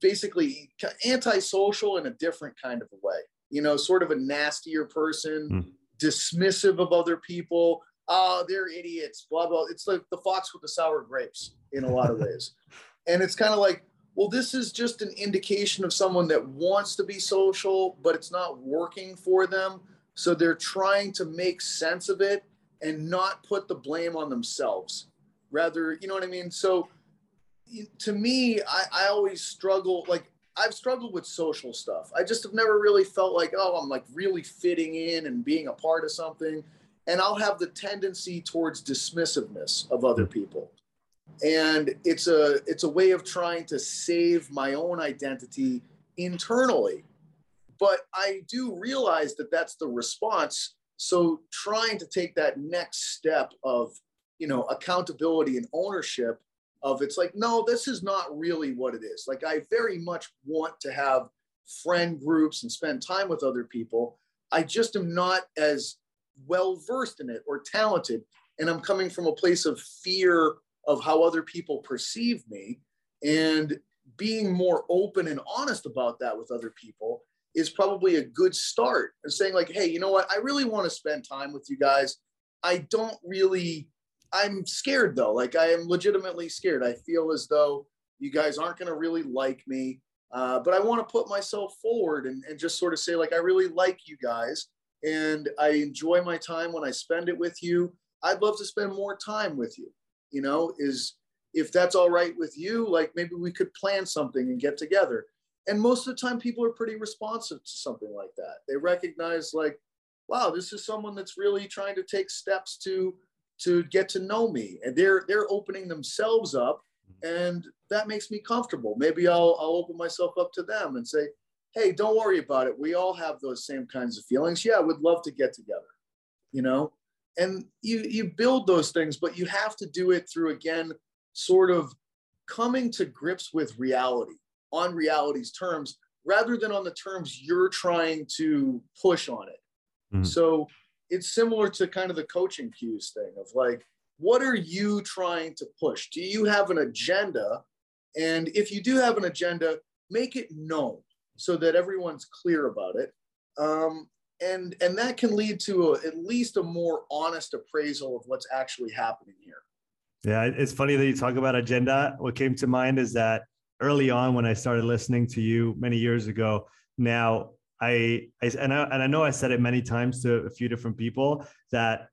basically antisocial in a different kind of a way you know sort of a nastier person mm. dismissive of other people oh, they're idiots, blah, blah. It's like the fox with the sour grapes in a lot of ways. and it's kind of like, well, this is just an indication of someone that wants to be social, but it's not working for them. So they're trying to make sense of it and not put the blame on themselves. Rather, you know what I mean? So to me, I, I always struggle, like, I've struggled with social stuff. I just have never really felt like, oh, I'm like really fitting in and being a part of something and I'll have the tendency towards dismissiveness of other hmm. people. And it's a it's a way of trying to save my own identity internally. But I do realize that that's the response. So trying to take that next step of, you know, accountability and ownership of it's like, no, this is not really what it is. Like I very much want to have friend groups and spend time with other people. I just am not as well versed in it or talented and i'm coming from a place of fear of how other people perceive me and being more open and honest about that with other people is probably a good start. And saying like hey you know what? I really want to spend time with you guys. I don't really i'm scared though. Like i am legitimately scared. I feel as though you guys aren't going to really like me uh, but i want to put myself forward and, and just sort of say like i really like you guys and I enjoy my time when I spend it with you. I'd love to spend more time with you. You know, is if that's all right with you, like maybe we could plan something and get together. And most of the time, people are pretty responsive to something like that. They recognize, like, wow, this is someone that's really trying to take steps to to get to know me, and they're they're opening themselves up, mm-hmm. and that makes me comfortable. Maybe I'll I'll open myself up to them and say, hey, don't worry about it. We all have those same kinds of feelings. Yeah, we'd love to get together, you know, and you you build those things, but you have to do it through again, sort of coming to grips with reality on reality's terms rather than on the terms you're trying to push on it. Mm-hmm. So it's similar to kind of the coaching cues thing of like, what are you trying to push? Do you have an agenda? And if you do have an agenda, make it known so that everyone's clear about it. Um, and, and that can lead to a, at least a more honest appraisal of what's actually happening here. Yeah, it's funny that you talk about agenda. What came to mind is that early on when I started listening to you many years ago, now I, I and I and I know I said it many times to a few different people that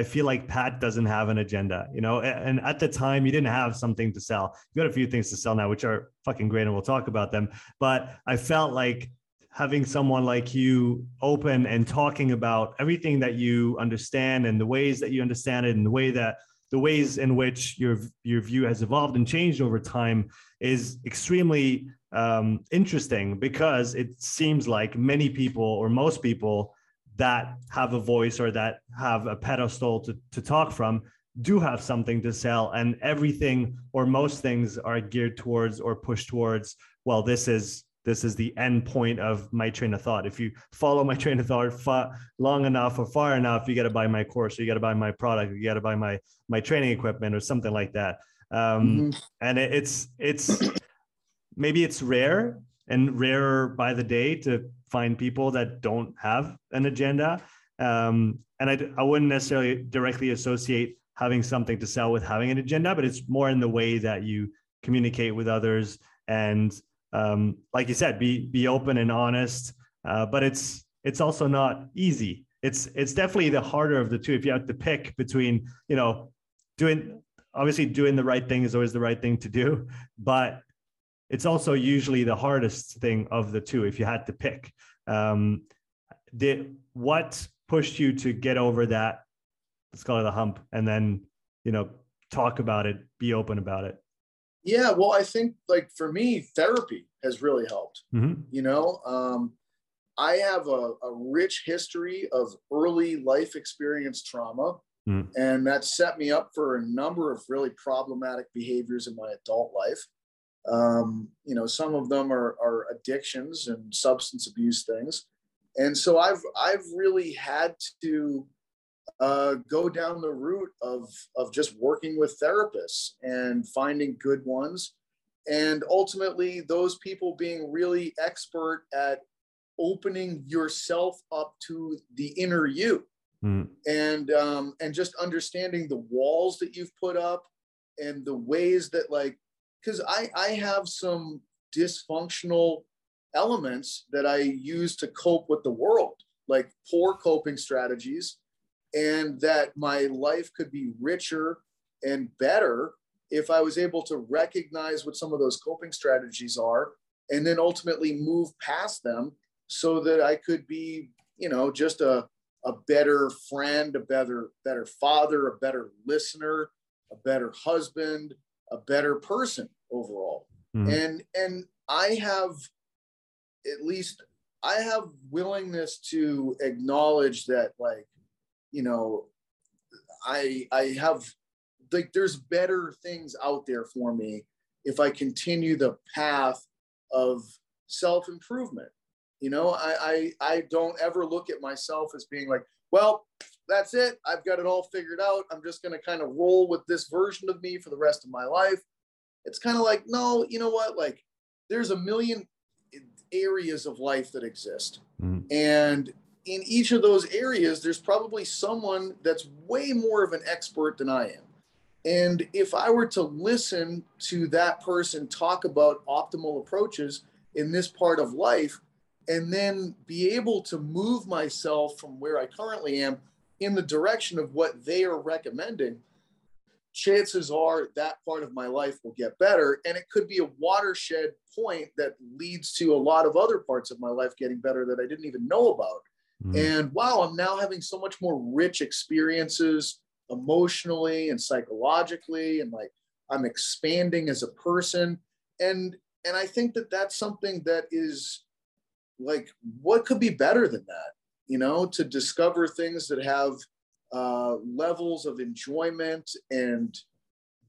I feel like Pat doesn't have an agenda, you know. And at the time, you didn't have something to sell. You got a few things to sell now, which are fucking great, and we'll talk about them. But I felt like having someone like you open and talking about everything that you understand and the ways that you understand it and the way that the ways in which your your view has evolved and changed over time is extremely um, interesting because it seems like many people or most people that have a voice or that have a pedestal to, to talk from do have something to sell and everything or most things are geared towards or pushed towards well this is this is the end point of my train of thought. If you follow my train of thought far, long enough or far enough, you got to buy my course, or you got to buy my product, or you got to buy my my training equipment, or something like that. Um, mm-hmm. And it, it's it's maybe it's rare and rarer by the day to find people that don't have an agenda. Um, and I, I wouldn't necessarily directly associate having something to sell with having an agenda, but it's more in the way that you communicate with others and um, like you said, be be open and honest. Uh, but it's it's also not easy. It's it's definitely the harder of the two. If you have to pick between, you know, doing obviously doing the right thing is always the right thing to do, but it's also usually the hardest thing of the two. If you had to pick, um, did what pushed you to get over that? Let's call it a hump, and then you know talk about it, be open about it. Yeah, well, I think like for me, therapy has really helped. Mm-hmm. You know, um, I have a, a, rich history of early life experience trauma, mm. and that set me up for a number of really problematic behaviors in my adult life. Um, you know, some of them are, are addictions and substance abuse things, and so I've I've really had to uh, go down the route of of just working with therapists and finding good ones. And ultimately those people being really expert at opening yourself up to the inner you. Mm. and um, and just understanding the walls that you've put up and the ways that like because i i have some dysfunctional elements that i use to cope with the world like poor coping strategies and that my life could be richer and better if I was able to recognize what some of those coping strategies are and then ultimately move past them so that I could be, you know, just a, a better friend, a better, better father, a better listener, a better husband, a better person overall. Mm-hmm. And and I have at least I have willingness to acknowledge that like you know, I I have like there's better things out there for me if I continue the path of self improvement. You know, I, I I don't ever look at myself as being like, well, that's it. I've got it all figured out. I'm just going to kind of roll with this version of me for the rest of my life. It's kind of like, no, you know what? Like, there's a million areas of life that exist. Mm. And in each of those areas, there's probably someone that's way more of an expert than I am. And if I were to listen to that person talk about optimal approaches in this part of life, and then be able to move myself from where I currently am in the direction of what they are recommending, chances are that part of my life will get better. And it could be a watershed point that leads to a lot of other parts of my life getting better that I didn't even know about Mm. And wow, I'm now having so much more rich experiences emotionally and psychologically and like I'm expanding as a person and and I think that that's something that is like what could be better than that you know to discover things that have uh, levels of enjoyment and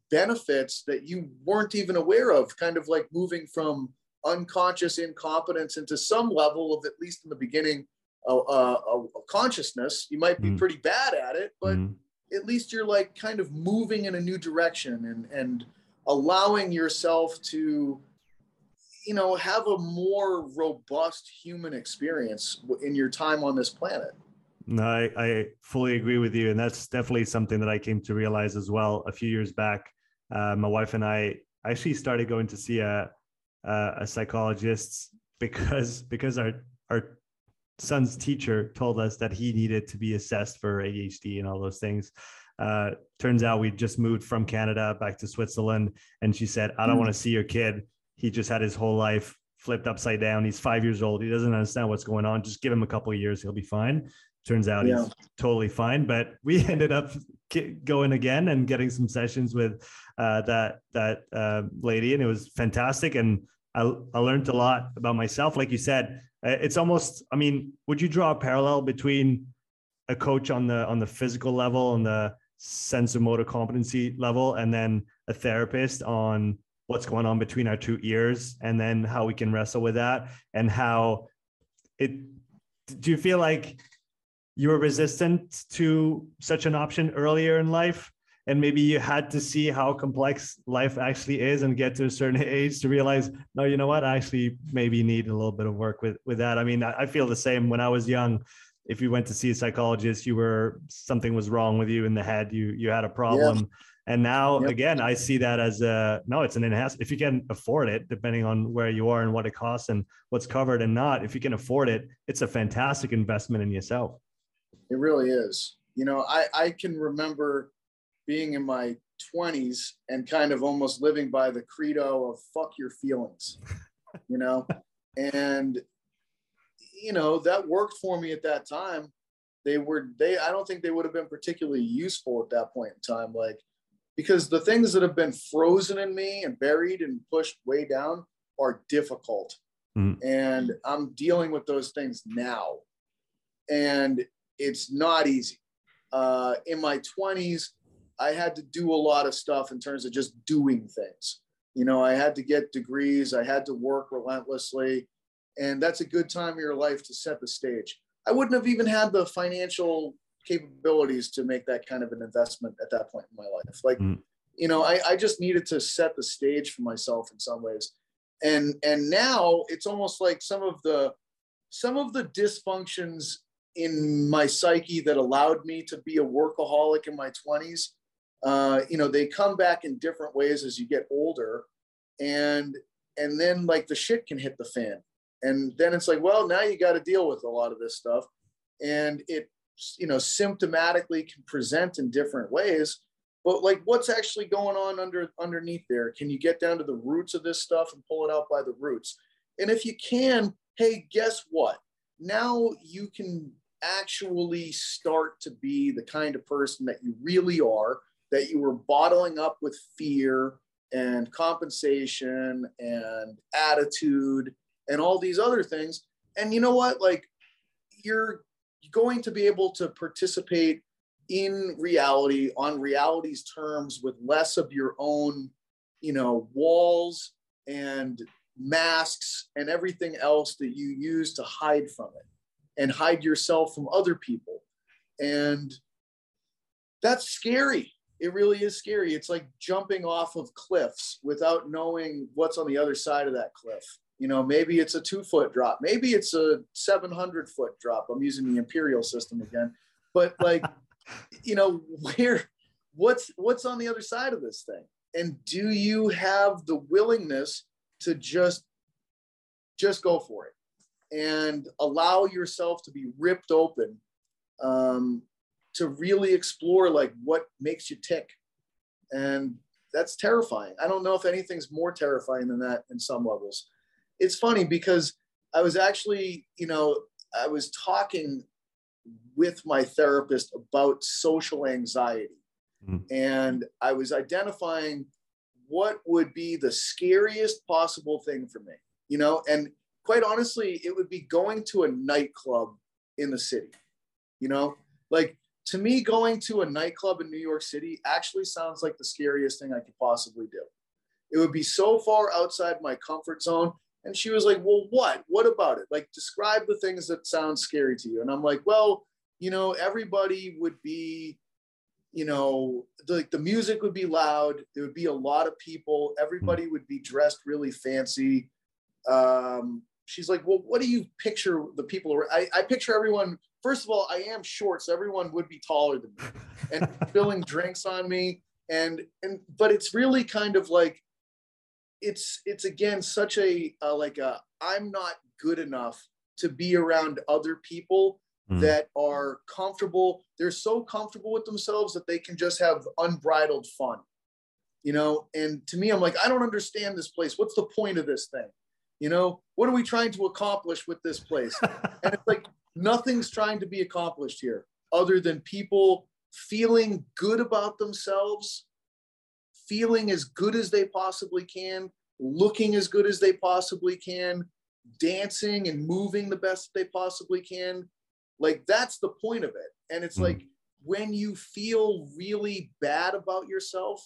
benefits that you weren't even aware of kind of like moving from unconscious incompetence into some level of at least in the beginning a, a, a consciousness you might be mm. pretty bad at it but mm. at least you're like kind of moving in a new direction and and allowing yourself to you know have a more robust human experience in your time on this planet no I, I fully agree with you and that's definitely something that i came to realize as well a few years back uh, my wife and i actually started going to see a a, a psychologist because because our our son's teacher told us that he needed to be assessed for adhd and all those things uh, turns out we just moved from Canada back to Switzerland, and she said, "I don't mm. want to see your kid. He just had his whole life flipped upside down. He's five years old. He doesn't understand what's going on. Just give him a couple of years. He'll be fine." Turns out yeah. he's totally fine. But we ended up going again and getting some sessions with uh, that that uh, lady, and it was fantastic. And I, I learned a lot about myself. Like you said, uh, it's almost. I mean, would you draw a parallel between a coach on the on the physical level and the sense of motor competency level and then a therapist on what's going on between our two ears and then how we can wrestle with that and how it do you feel like you were resistant to such an option earlier in life and maybe you had to see how complex life actually is and get to a certain age to realize no you know what i actually maybe need a little bit of work with with that i mean i, I feel the same when i was young if you went to see a psychologist, you were something was wrong with you in the head. You you had a problem. Yeah. And now yep. again, I see that as a no, it's an enhancement. If you can afford it, depending on where you are and what it costs and what's covered and not, if you can afford it, it's a fantastic investment in yourself. It really is. You know, I, I can remember being in my 20s and kind of almost living by the credo of fuck your feelings, you know? and you know, that worked for me at that time. They were, they, I don't think they would have been particularly useful at that point in time. Like, because the things that have been frozen in me and buried and pushed way down are difficult. Mm. And I'm dealing with those things now. And it's not easy. Uh, in my 20s, I had to do a lot of stuff in terms of just doing things. You know, I had to get degrees, I had to work relentlessly and that's a good time of your life to set the stage. I wouldn't have even had the financial capabilities to make that kind of an investment at that point in my life. Like, mm. you know, I, I just needed to set the stage for myself in some ways. And and now it's almost like some of the some of the dysfunctions in my psyche that allowed me to be a workaholic in my 20s uh, you know they come back in different ways as you get older and and then like the shit can hit the fan and then it's like well now you got to deal with a lot of this stuff and it you know symptomatically can present in different ways but like what's actually going on under underneath there can you get down to the roots of this stuff and pull it out by the roots and if you can hey guess what now you can actually start to be the kind of person that you really are that you were bottling up with fear and compensation and attitude and all these other things. And you know what? Like you're going to be able to participate in reality on reality's terms with less of your own, you know, walls and masks and everything else that you use to hide from it and hide yourself from other people. And that's scary. It really is scary. It's like jumping off of cliffs without knowing what's on the other side of that cliff. You know, maybe it's a two foot drop, maybe it's a 700 foot drop. I'm using the imperial system again, but like, you know, where, what's, what's on the other side of this thing? And do you have the willingness to just, just go for it and allow yourself to be ripped open um, to really explore like what makes you tick and that's terrifying i don't know if anything's more terrifying than that in some levels it's funny because I was actually, you know, I was talking with my therapist about social anxiety. Mm. And I was identifying what would be the scariest possible thing for me, you know, and quite honestly, it would be going to a nightclub in the city, you know, like to me, going to a nightclub in New York City actually sounds like the scariest thing I could possibly do. It would be so far outside my comfort zone. And she was like, Well, what? What about it? Like, describe the things that sound scary to you. And I'm like, Well, you know, everybody would be, you know, like the, the music would be loud. There would be a lot of people. Everybody would be dressed really fancy. Um, she's like, Well, what do you picture the people? I, I picture everyone first of all, I am short, so everyone would be taller than me and spilling drinks on me. And and but it's really kind of like it's it's again such a uh, like a I'm not good enough to be around other people mm. that are comfortable. They're so comfortable with themselves that they can just have unbridled fun. You know, and to me, I'm like, I don't understand this place. What's the point of this thing? You know, what are we trying to accomplish with this place? and it's like nothing's trying to be accomplished here other than people feeling good about themselves, feeling as good as they possibly can, looking as good as they possibly can, dancing and moving the best they possibly can. Like that's the point of it. And it's mm. like when you feel really bad about yourself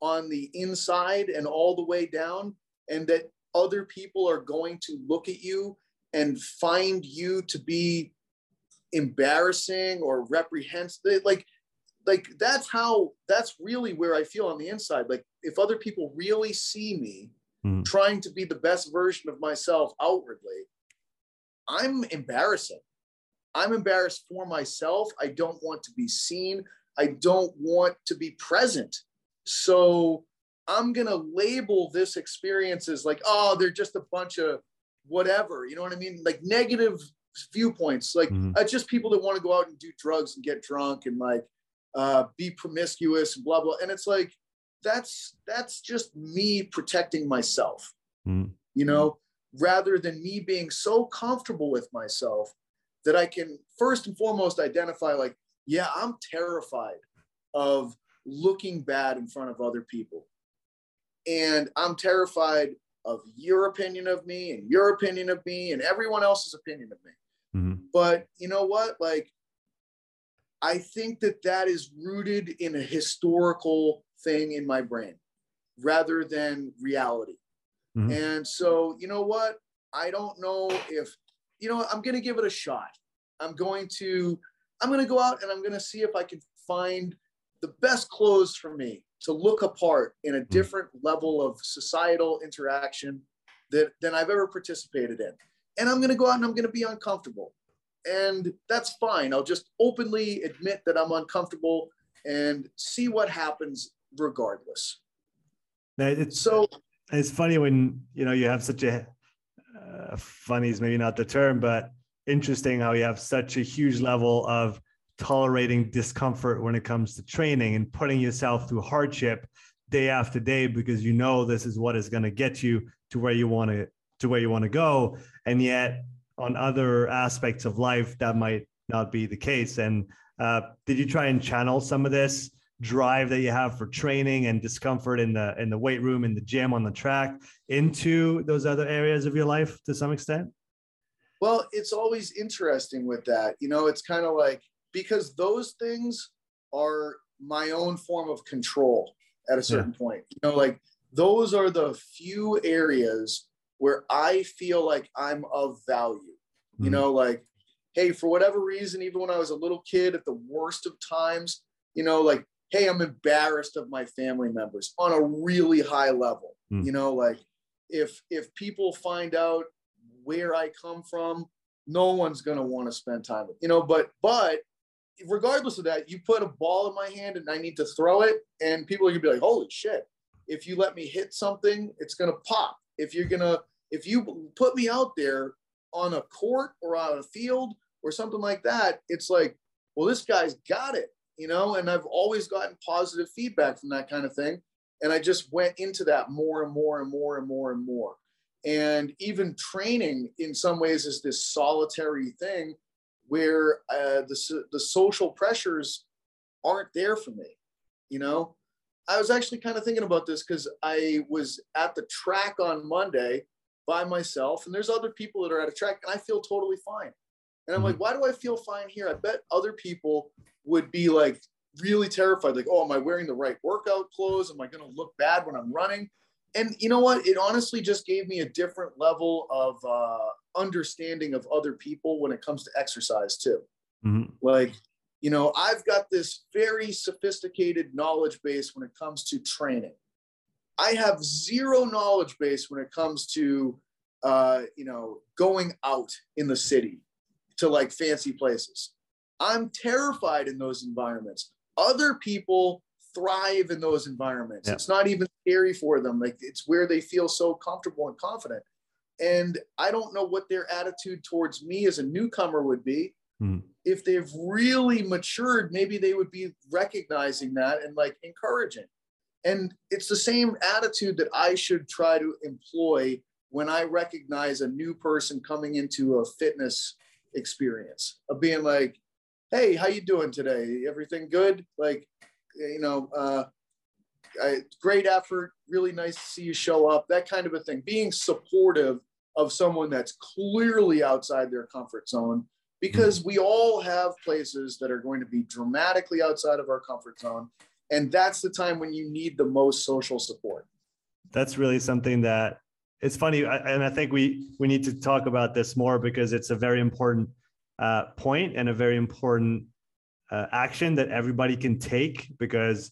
on the inside and all the way down, and that other people are going to look at you and find you to be embarrassing or reprehensible like like that's how that's really where i feel on the inside like if other people really see me mm. trying to be the best version of myself outwardly i'm embarrassing i'm embarrassed for myself i don't want to be seen i don't want to be present so i'm going to label this experience as like oh they're just a bunch of whatever. You know what I mean? Like negative viewpoints, like mm-hmm. uh, just people that want to go out and do drugs and get drunk and like uh, be promiscuous and blah blah. And it's like that's that's just me protecting myself. Mm-hmm. You know, rather than me being so comfortable with myself that I can first and foremost identify like, yeah, I'm terrified of looking bad in front of other people. And I'm terrified of your opinion of me and your opinion of me and everyone else's opinion of me. Mm-hmm. But you know what? Like, I think that that is rooted in a historical thing in my brain rather than reality. Mm-hmm. And so, you know what? I don't know if, you know, I'm going to give it a shot. I'm going to, I'm going to go out and I'm going to see if I can find the best clothes for me to look apart in a hmm. different level of societal interaction that, than I've ever participated in. And I'm going to go out and I'm going to be uncomfortable. And that's fine. I'll just openly admit that I'm uncomfortable and see what happens regardless. It's, so it's funny when you know you have such a uh, funny is maybe not the term, but interesting how you have such a huge level of tolerating discomfort when it comes to training and putting yourself through hardship day after day because you know this is what is going to get you to where you want to to where you want to go and yet on other aspects of life that might not be the case and uh, did you try and channel some of this drive that you have for training and discomfort in the in the weight room in the gym on the track into those other areas of your life to some extent well it's always interesting with that you know it's kind of like because those things are my own form of control at a certain yeah. point. You know, like those are the few areas where I feel like I'm of value. Mm-hmm. You know, like, hey, for whatever reason, even when I was a little kid at the worst of times, you know, like, hey, I'm embarrassed of my family members on a really high level. Mm-hmm. You know, like if if people find out where I come from, no one's gonna want to spend time with, you know, but but regardless of that, you put a ball in my hand and I need to throw it, and people are gonna be like, "Holy shit!" If you let me hit something, it's gonna pop. If you're gonna, if you put me out there on a court or on a field or something like that, it's like, well, this guy's got it, you know. And I've always gotten positive feedback from that kind of thing, and I just went into that more and more and more and more and more. And even training in some ways is this solitary thing where uh, the, the social pressures aren't there for me. You know, I was actually kind of thinking about this because I was at the track on Monday by myself, and there's other people that are at a track, and I feel totally fine. And I'm like, mm-hmm. why do I feel fine here? I bet other people would be like really terrified, like, oh, am I wearing the right workout clothes? Am I going to look bad when I'm running? And you know what? It honestly just gave me a different level of uh, understanding of other people when it comes to exercise too. Mm-hmm. Like, you know, I've got this very sophisticated knowledge base when it comes to training. I have zero knowledge base when it comes to, uh, you know, going out in the city to like fancy places. I'm terrified in those environments. Other people thrive in those environments. Yeah. It's not even scary for them. Like it's where they feel so comfortable and confident. And I don't know what their attitude towards me as a newcomer would be. Mm. If they've really matured, maybe they would be recognizing that and like encouraging. And it's the same attitude that I should try to employ when I recognize a new person coming into a fitness experience of being like, "Hey, how you doing today? Everything good?" Like, you know, uh, I, great effort. Really nice to see you show up. That kind of a thing. Being supportive of someone that's clearly outside their comfort zone, because mm-hmm. we all have places that are going to be dramatically outside of our comfort zone, and that's the time when you need the most social support. That's really something that it's funny, and I think we we need to talk about this more because it's a very important uh, point and a very important uh, action that everybody can take because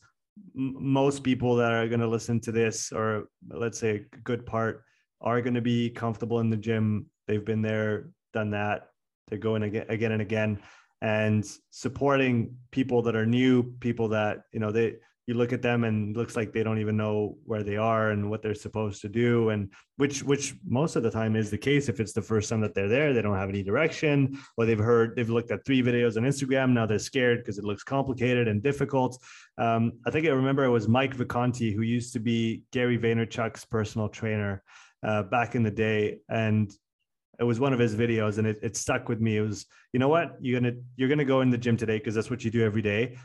m- most people that are going to listen to this or let's say a good part are going to be comfortable in the gym. They've been there done that. They're going again, again and again and supporting people that are new people that you know they you look at them and looks like they don't even know where they are and what they're supposed to do. And which which most of the time is the case if it's the first time that they're there they don't have any direction or they've heard they've looked at three videos on instagram now they're scared because it looks complicated and difficult. Um, i think i remember it was mike vacanti who used to be gary vaynerchuk's personal trainer uh, back in the day. And it was one of his videos and it, it stuck with me it was you know what you're gonna you're gonna go in the gym today because that's what you do every day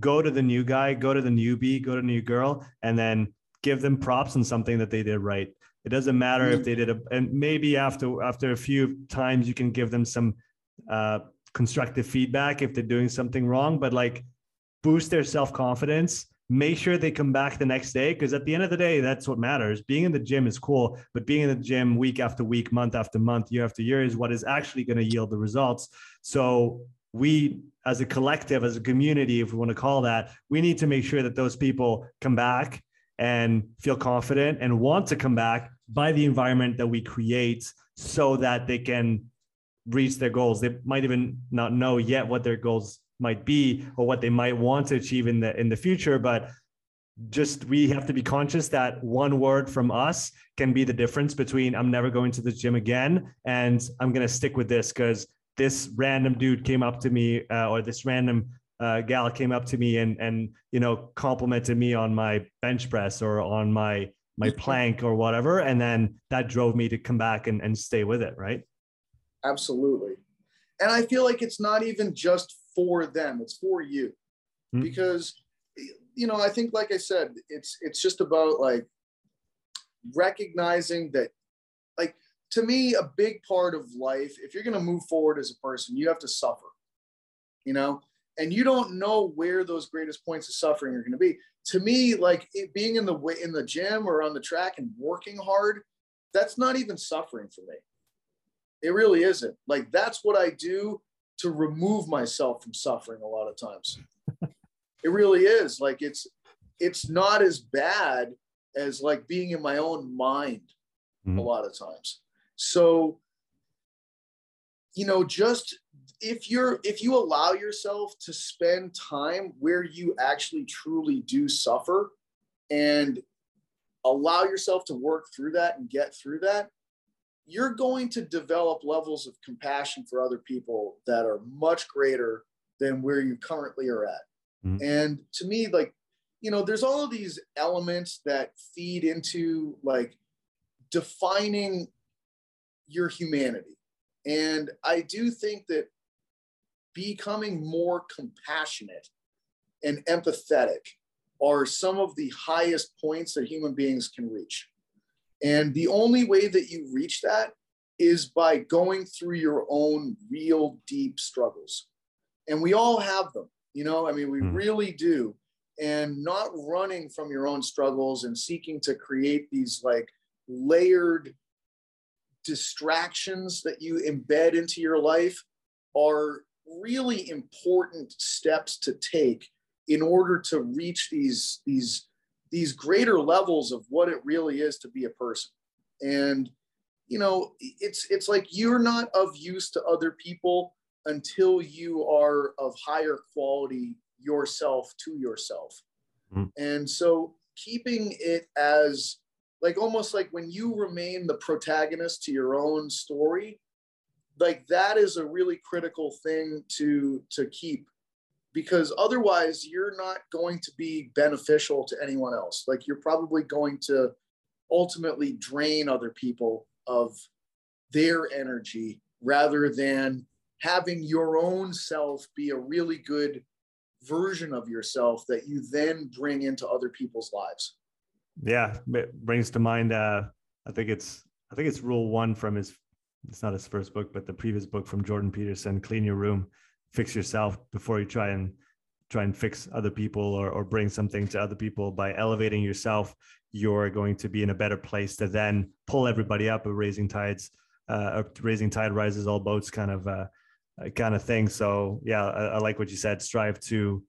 go to the new guy, go to the newbie, go to the new girl, and then give them props on something that they did right. It doesn't matter mm-hmm. if they did a, and maybe after after a few times you can give them some uh, constructive feedback if they're doing something wrong, but like boost their self confidence. Make sure they come back the next day because at the end of the day, that's what matters. Being in the gym is cool, but being in the gym week after week, month after month, year after year is what is actually going to yield the results. So we as a collective as a community if we want to call that we need to make sure that those people come back and feel confident and want to come back by the environment that we create so that they can reach their goals they might even not know yet what their goals might be or what they might want to achieve in the in the future but just we have to be conscious that one word from us can be the difference between i'm never going to the gym again and i'm going to stick with this because this random dude came up to me uh, or this random uh, gal came up to me and and you know complimented me on my bench press or on my my plank or whatever and then that drove me to come back and, and stay with it right? Absolutely. And i feel like it's not even just for them it's for you mm-hmm. because you know i think like i said it's it's just about like recognizing that like to me, a big part of life, if you're going to move forward as a person, you have to suffer, you know, and you don't know where those greatest points of suffering are going to be. To me, like it, being in the way in the gym or on the track and working hard, that's not even suffering for me. It really isn't. Like that's what I do to remove myself from suffering a lot of times. it really is. Like it's it's not as bad as like being in my own mind mm-hmm. a lot of times. So, you know, just if you're if you allow yourself to spend time where you actually truly do suffer and allow yourself to work through that and get through that, you're going to develop levels of compassion for other people that are much greater than where you currently are at. Mm-hmm. And to me, like, you know, there's all of these elements that feed into like defining your humanity. And I do think that becoming more compassionate and empathetic are some of the highest points that human beings can reach. And the only way that you reach that is by going through your own real deep struggles. And we all have them, you know, I mean, we mm. really do. And not running from your own struggles and seeking to create these like layered distractions that you embed into your life are really important steps to take in order to reach these these these greater levels of what it really is to be a person. And you know it's it's like you're not of use to other people until you are of higher quality yourself to yourself. Mm. and so keeping it as like almost like when you remain the protagonist to your own story like that is a really critical thing to to keep because otherwise you're not going to be beneficial to anyone else. Like you're probably going to ultimately drain other people of their energy rather than having your own self be a really good version of yourself that you then bring into other people's lives. Yeah it brings to mind uh i think it's i think it's rule one from his it's not his first book but the previous book from jordan peterson clean your room fix yourself before you try and try and fix other people or, or bring something to other people. By elevating yourself you're going to be in a better place to then pull everybody up a raising tides uh, raising tide rises all boats kind of uh, kind of thing. So yeah I, I like what you said. Strive to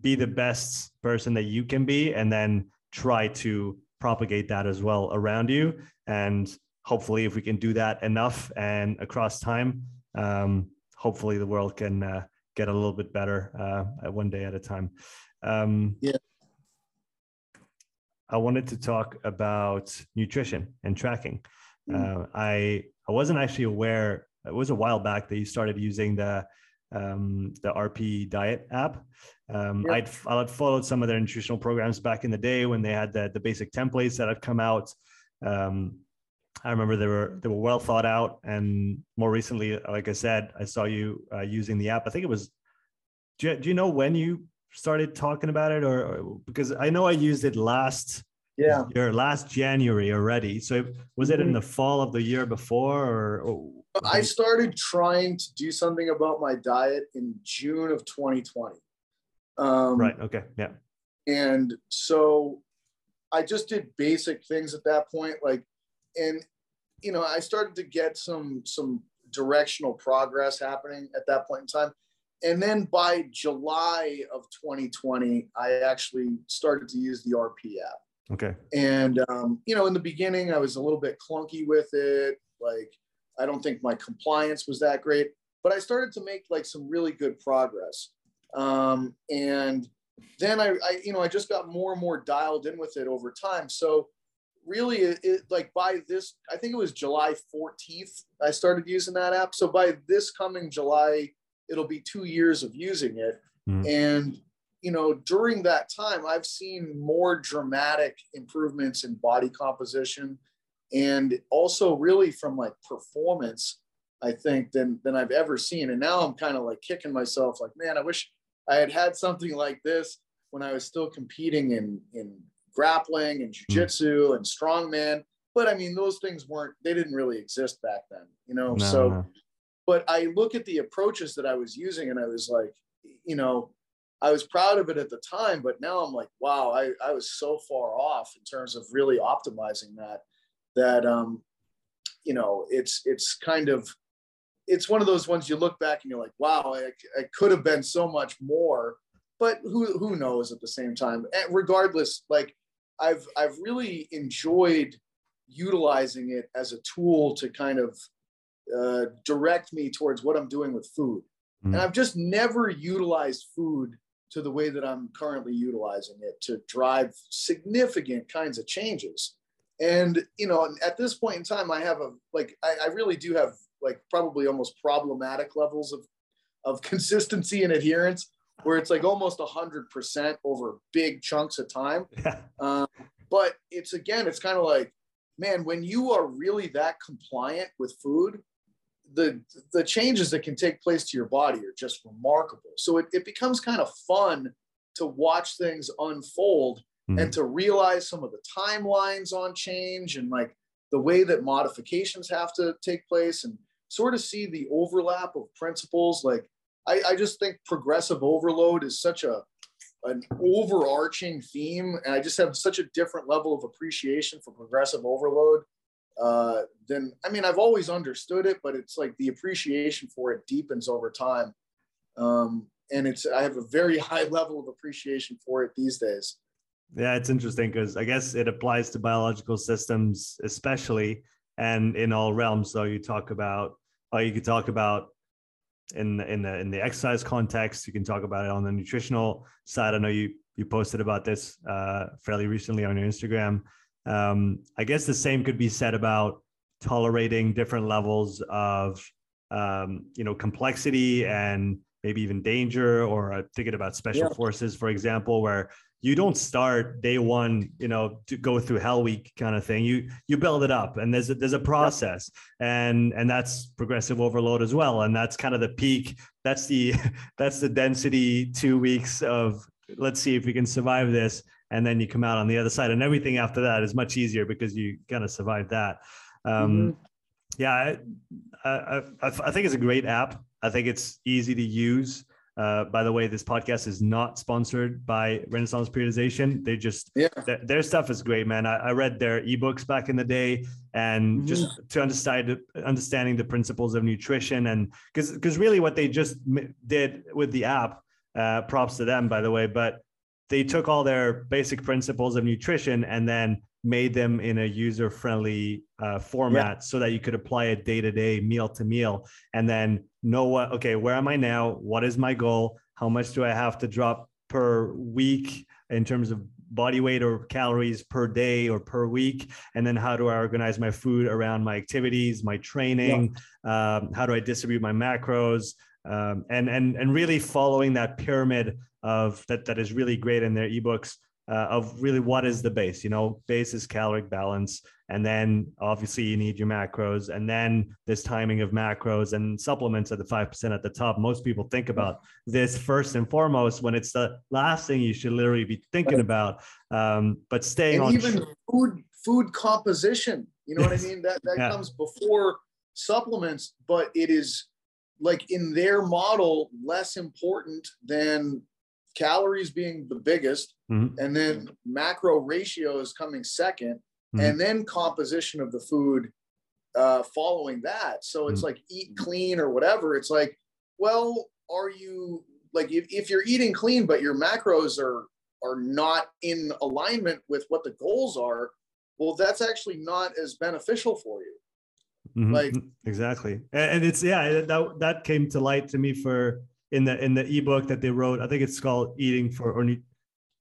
be the best person that you can be and then try to propagate that as well around you. And hopefully, if we can do that enough and across time, um, hopefully the world can uh, get a little bit better uh, one day at a time. Um, yeah. I wanted to talk about nutrition and tracking. Mm. Uh, I I wasn't actually aware. It was a while back that you started using the um, the RP Diet app. Um, yeah. I'd I'd followed some of their nutritional programs back in the day when they had the the basic templates that had come out. Um, I remember they were they were well thought out, and more recently, like I said, I saw you uh, using the app. I think it was. Do you, do you know when you started talking about it, or, or because I know I used it last yeah year, last January already. So was it in mm-hmm. the fall of the year before, or, or I started trying to do something about my diet in June of 2020. Um, right. Okay. Yeah. And so I just did basic things at that point, like, and you know, I started to get some some directional progress happening at that point in time. And then by July of 2020, I actually started to use the RP app. Okay. And um, you know, in the beginning, I was a little bit clunky with it. Like, I don't think my compliance was that great, but I started to make like some really good progress. Um, and then I, I, you know, I just got more and more dialed in with it over time. So really, it, like by this, I think it was July 14th, I started using that app. So by this coming July, it'll be two years of using it. Mm. And you know, during that time, I've seen more dramatic improvements in body composition and also really from like performance, I think than than I've ever seen. And now I'm kind of like kicking myself, like, man, I wish I had had something like this when I was still competing in in grappling and hmm. jujitsu mm. and strongman. But I mean, those things weren't they didn't really exist back then, you know. No, so, no. but I look at the approaches that I was using, and I was like, you know, I was proud of it at the time, but now I'm like, wow, I, I was so far off in terms of really optimizing that that um, you know it's it's kind of it's one of those ones you look back and you're like, wow, I, I could have been so much more, but who who knows at the same time. And regardless, like I've I've really enjoyed utilizing it as a tool to kind of uh, direct me towards what I'm doing with food. Mm. And I've just never utilized food to the way that I'm currently utilizing it to drive significant kinds of changes and you know at this point in time i have a like I, I, really do have like probably almost problematic levels of of consistency and adherence where it's like almost 100% over big chunks of time um, but it's again it's kind of like man when you are really that compliant with food the the changes that can take place to your body are just remarkable. So it, it becomes kind of fun to watch things unfold mm-hmm. and to realize some of the timelines on change and like the way that modifications have to take place and sort of see the overlap of principles. Like I, I just think progressive overload is such a an overarching theme, and I just have such a different level of appreciation for progressive overload uh, then I mean I've always understood it, but it's like the appreciation for it deepens over time, um, and it's I have a very high level of appreciation for it these days. Yeah, it's interesting because I guess it applies to biological systems especially, and in all realms. So you talk about, or you could talk about in the, in the in the exercise context. You can talk about it on the nutritional side. I know you you posted about this uh, fairly recently on your Instagram. Um, I guess the same could be said about tolerating different levels of um, you know complexity and maybe even danger or uh, thinking about special yeah. forces for example where you don't start day one you know to go through hell week kind of thing. You you build it up and there's a, there's a process and and that's progressive overload as well. And that's kind of the peak. That's the that's the density two weeks of let's see if we can survive this. And then you come out on the other side and everything after that is much easier because you kind of survived that. Um, mm-hmm. yeah I, I, I, think it's a great app. I think it's easy to use uh, by the way, this podcast is not sponsored by Renaissance Periodization. They just yeah. Their, their stuff is great, man. I, I, read their ebooks back in the day, and mm-hmm. just to understand understanding the principles of nutrition, and because because really what they just did with the app, uh, props to them, by the way. But they took all their basic principles of nutrition and then made them in a user friendly uh, format yeah. so that you could apply it day to day, meal to meal, and then know what, okay, where am I now? What is my goal? How much do I have to drop per week in terms of body weight or calories per day or per week? And then how do I organize my food around my activities, my training? Yeah. Um, how do I distribute my macros? Um, and and and really following that pyramid of that that is really great in their ebooks uh, of really what is the base you know base is caloric balance and then obviously you need your macros and then this timing of macros and supplements at the 5% at the top. Most people think about this first and foremost when it's the last thing you should literally be thinking about um, but staying and on even tr- food food composition you know what i mean? That that yeah. comes before supplements but it is like in their model less important than calories being the biggest, mm-hmm. and then macro ratio is coming 2nd mm-hmm. and then composition of the food uh, following that. So it's mm-hmm. like eat clean or whatever. It's like, well, are you like if, if you're eating clean, but your macros are are not in alignment with what the goals are, well, that's actually not as beneficial for you. Mm-hmm. Like exactly, and it's yeah that that came to light to me for in the in the ebook that they wrote. I think it's called Eating for or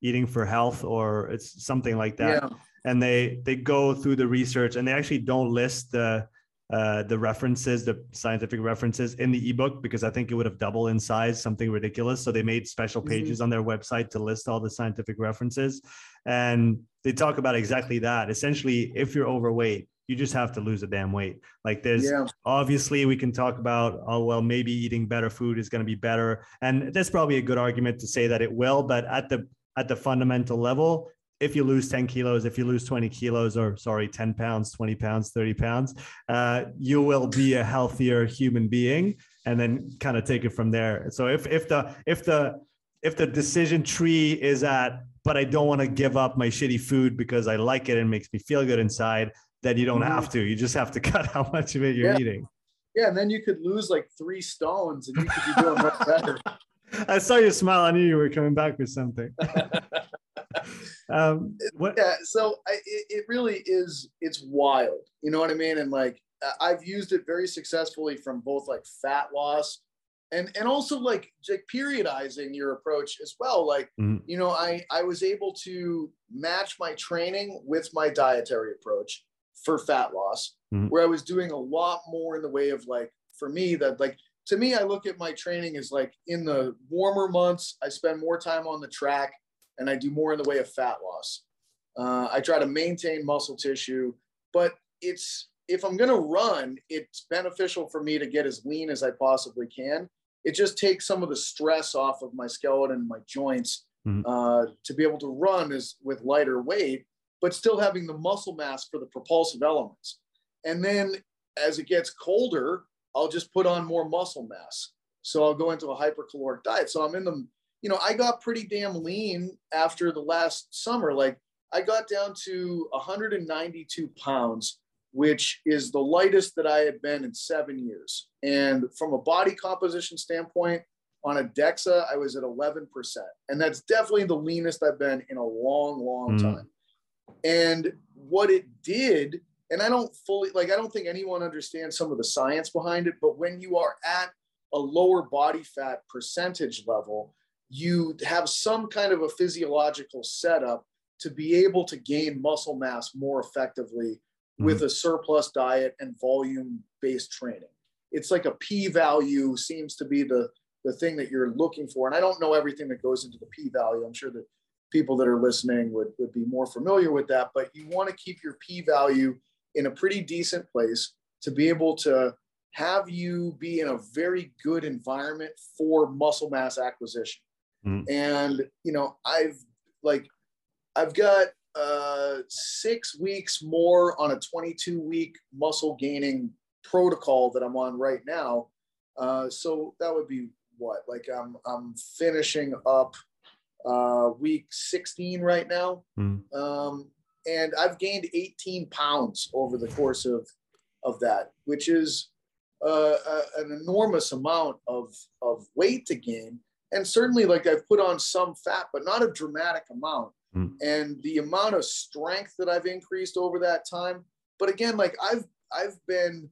Eating for Health or it's something like that. Yeah. And they they go through the research and they actually don't list the uh, the references, the scientific references in the ebook because I think it would have doubled in size, something ridiculous. So they made special mm-hmm. pages mm-hmm. on their website to list all the scientific references, and they talk about exactly that. Essentially, if you're overweight, you just have to lose a damn weight. Like there's yeah. obviously we can talk about oh well maybe eating better food is going to be better and that's probably a good argument to say that it will but at the at the fundamental level if you lose 10 kilos if you lose 20 kilos or sorry 10 pounds 20 pounds 30 pounds uh, you will be a healthier human being and then kind of take it from there so if if the if the if the decision tree is at but I don't want to give up my shitty food because I like it and makes me feel good inside then you don't mm-hmm. have to. You just have to cut how much of it you're yeah. eating. Yeah, and then you could lose like three stones and you could be doing much better. I saw your smile. I knew you were coming back with something. um, what? Yeah, so I, it, it really is. It's wild. You know what I mean? And like I've used it very successfully from both like fat loss and and also like like periodizing your approach as well like mm-hmm. you know i i was able to match my training with my dietary approach for fat loss, mm-hmm. where I was doing a lot more in the way of like, for me, that like, to me, I look at my training as like in the warmer months, I spend more time on the track and I do more in the way of fat loss. Uh, I try to maintain muscle tissue, but it's if I'm going to run, it's beneficial for me to get as lean as I possibly can. It just takes some of the stress off of my skeleton, and my joints, mm-hmm. uh, to be able to run is with lighter weight, but still having the muscle mass for the propulsive elements. And then as it gets colder, I'll just put on more muscle mass. So I'll go into a hypercaloric diet. So I'm in the, you know, I got pretty damn lean after the last summer. Like I got down to 192 pounds, which is the lightest that I had been in seven years. And from a body composition standpoint, on a DEXA, I was at 11%. And that's definitely the leanest I've been in a long, long mm. time. And what it did, and I don't fully, like, I don't think anyone understands some of the science behind it, but when you are at a lower body fat percentage level, you have some kind of a physiological setup to be able to gain muscle mass more effectively mm-hmm. with a surplus diet and volume based training. It's like a p value seems to be the the thing that you're looking for. And I don't know everything that goes into the p value. I'm sure that people that are listening would, would be more familiar with that, but you want to keep your p value in a pretty decent place to be able to have you be in a very good environment for muscle mass acquisition. Mm. And, you know, I've like I've got uh, six weeks more on a 22 week muscle gaining protocol that I'm on right now. Uh, so that would be what? Like I'm I'm finishing up uh, week 16 right now, mm. um, and I've gained 18 pounds over the course of of that, which is uh, a, an enormous amount of of weight to gain. And certainly, like I've put on some fat, but not a dramatic amount. Mm. And the amount of strength that I've increased over that time. But again, like I've I've been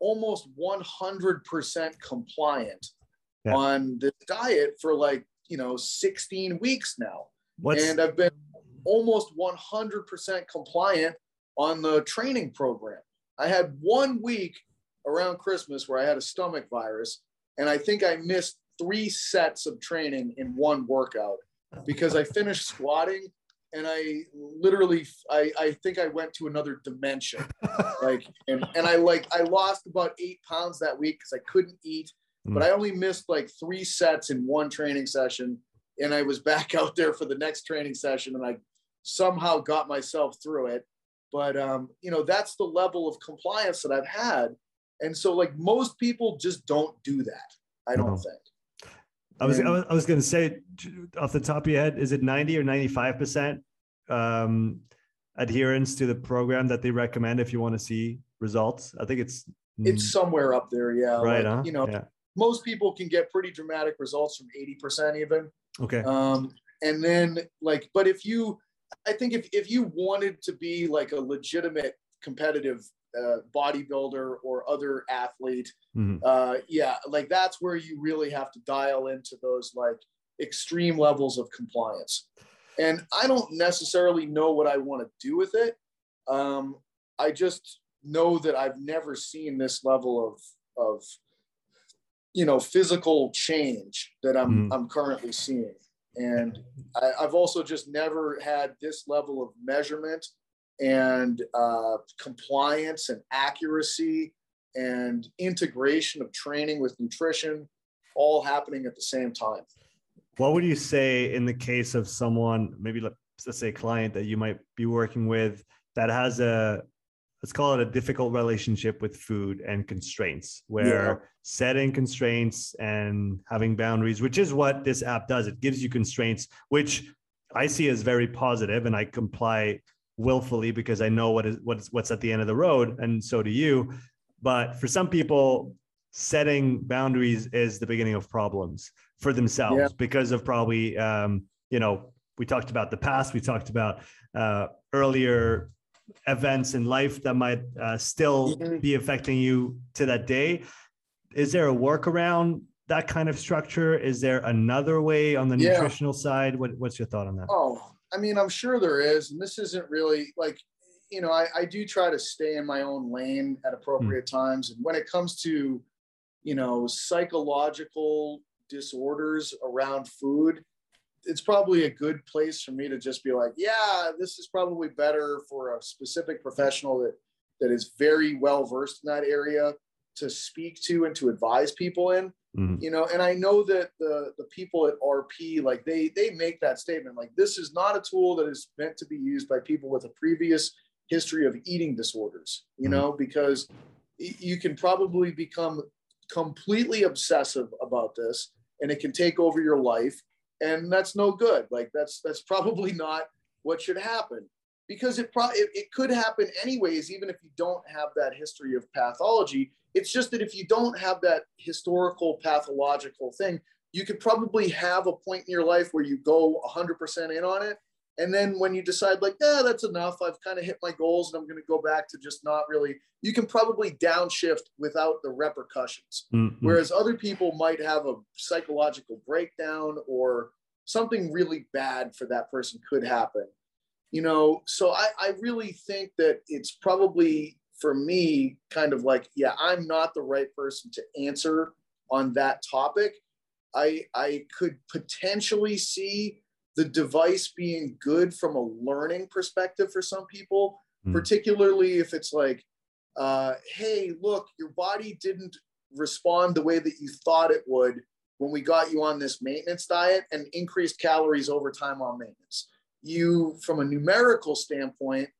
almost 100% compliant yeah. on this diet for like, you know, 16 weeks now. What's... And I've been almost 100% compliant on the training program. I had one week around Christmas where I had a stomach virus, and I think I missed three sets of training in one workout because I finished squatting and I literally I, I think I went to another dimension. like and, and I like I lost about eight pounds that week because I couldn't eat, mm. but I only missed like three sets in one training session. And I was back out there for the next training session and I somehow got myself through it. But um, you know, that's the level of compliance that I've had. And so like most people just don't do that, I don't no. think. I was, I was, I was going to say off the top of your head, is it 90 or 95 percent um, adherence to the program that they recommend if you want to see results? I think it's it's somewhere up there, yeah. Right, like, huh? you know, yeah. Most people can get pretty dramatic results from 80 percent even. Okay. Um, and then like, but if you, I think if if you wanted to be like a legitimate competitive uh, bodybuilder or other athlete, mm-hmm. uh, yeah, like that's where you really have to dial into those like extreme levels of compliance. And I don't necessarily know what I want to do with it. Um, I just know that I've never seen this level of of you know physical change that I'm mm. I'm currently seeing. And I, have also just never had this level of measurement and uh, compliance and accuracy and integration of training with nutrition all happening at the same time. What would you say in the case of someone, maybe let's say a client that you might be working with that has a, let's call it a difficult relationship with food and constraints, where yeah. setting constraints and having boundaries, which is what this app does, it gives you constraints, which I see as very positive and I comply willfully because I know what is what's what's at the end of the road, and so do you. But for some people, setting boundaries is the beginning of problems for themselves yeah. because of probably um, you know we talked about the past, we talked about uh, earlier events in life that might uh, still be affecting you to that day. Is there a workaround that kind of structure? Is there another way on the yeah. nutritional side? What, what's your thought on that? Oh, I mean, I'm sure there is, and this isn't really like, you know, I, I do try to stay in my own lane at appropriate mm. times. And when it comes to, you know, psychological disorders around food, it's probably a good place for me to just be like, yeah, this is probably better for a specific professional that that is very well versed in that area to speak to and to advise people in Mhm. you know and i know that the the people at rp like they they make that statement like this is not a tool that is meant to be used by people with a previous history of eating disorders you Mhm. know because you can probably become completely obsessive about this and it can take over your life and that's no good. Like that's that's probably not what should happen. Because it probably it, it could happen anyways even if you don't have that history of pathology. It's just that if you don't have that historical pathological thing you could probably have a point in your life where you go 100% in on it and then when you decide like yeah that's enough i've kind of hit my goals and i'm going to go back to just not really you can probably downshift without the repercussions Mhm. Whereas other people might have a psychological breakdown or something really bad for that person could happen. You know, so I, I really think that it's probably for me kind of like, yeah, I'm not the right person to answer on that topic. I I could potentially see the device being good from a learning perspective for some people, Mm. particularly if it's like, uh, hey, look, your body didn't respond the way that you thought it would when we got you on this maintenance diet and increased calories over time on maintenance. You, from a numerical standpoint,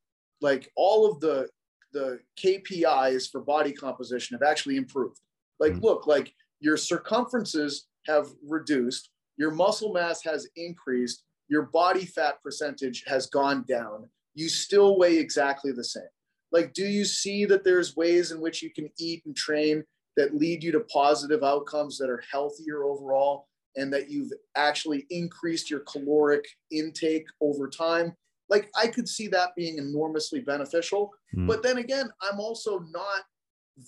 like all of the the KPIs for body composition have actually improved. Like, Mhm. look, like your circumferences have reduced, your muscle mass has increased, your body fat percentage has gone down. You still weigh exactly the same. Like, do you see that there's ways in which you can eat and train that lead you to positive outcomes that are healthier overall and that you've actually increased your caloric intake over time? Like, I could see that being enormously beneficial. Mm. But then again, I'm also not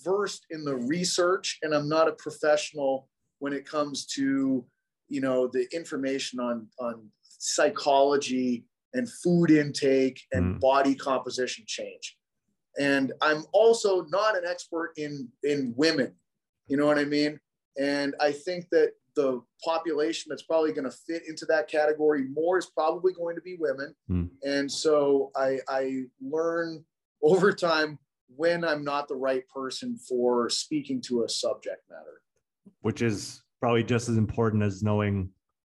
versed in the research and I'm not a professional when it comes to, you know, the information on, on psychology and food intake and Mm. body composition change. And I'm also not an expert in in women. You know what I mean? And I think that the population that's probably going to fit into that category more is probably going to be women. Mm. And so I, I learn over time when I'm not the right person for speaking to a subject matter. which is probably just as important as knowing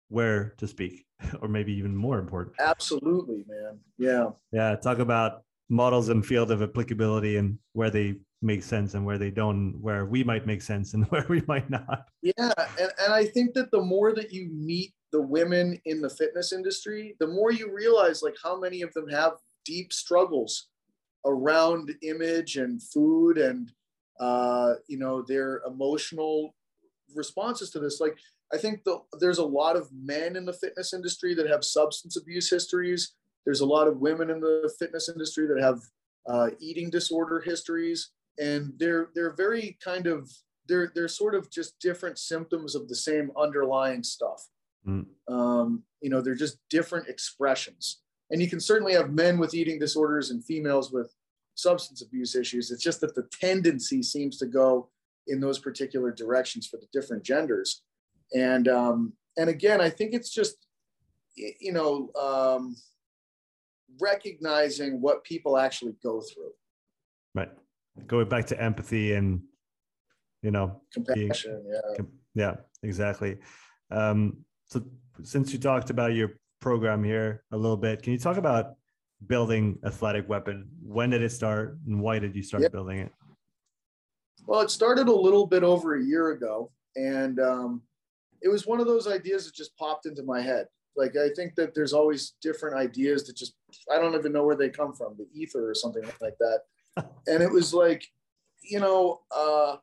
where to speak, or maybe even more important. Absolutely, man. Yeah. Yeah, talk about models and field of applicability and where they make sense and where they don't, where we might make sense and where we might not. Yeah, and, and I think that the more that you meet the women in the fitness industry, the more you realize like how many of them have deep struggles around image and food and uh, you know their emotional responses to this. Like I think the, there's a lot of men in the fitness industry that have substance abuse histories. There's a lot of women in the fitness industry that have uh, eating disorder histories, and they're they're very kind of they're they're sort of just different symptoms of the same underlying stuff. Mm. Um, you know, they're just different expressions. And you can certainly have men with eating disorders and females with substance abuse issues. It's just that the tendency seems to go in those particular directions for the different genders. And um, and again, I think it's just you know um, recognizing what people actually go through, Right. Going back to empathy and, you know, compassion. Yeah. Com- Yeah, exactly. Um, so since you talked about your program here a little bit, can you talk about building athletic weapon? When did it start and why did you start Yep. building it? Well, it started a little bit over a year ago, and um, it was one of those ideas that just popped into my head. Like I think that there's always different ideas that just I don't even know where they come from, the ether or something like that. and it was like, you know, uh,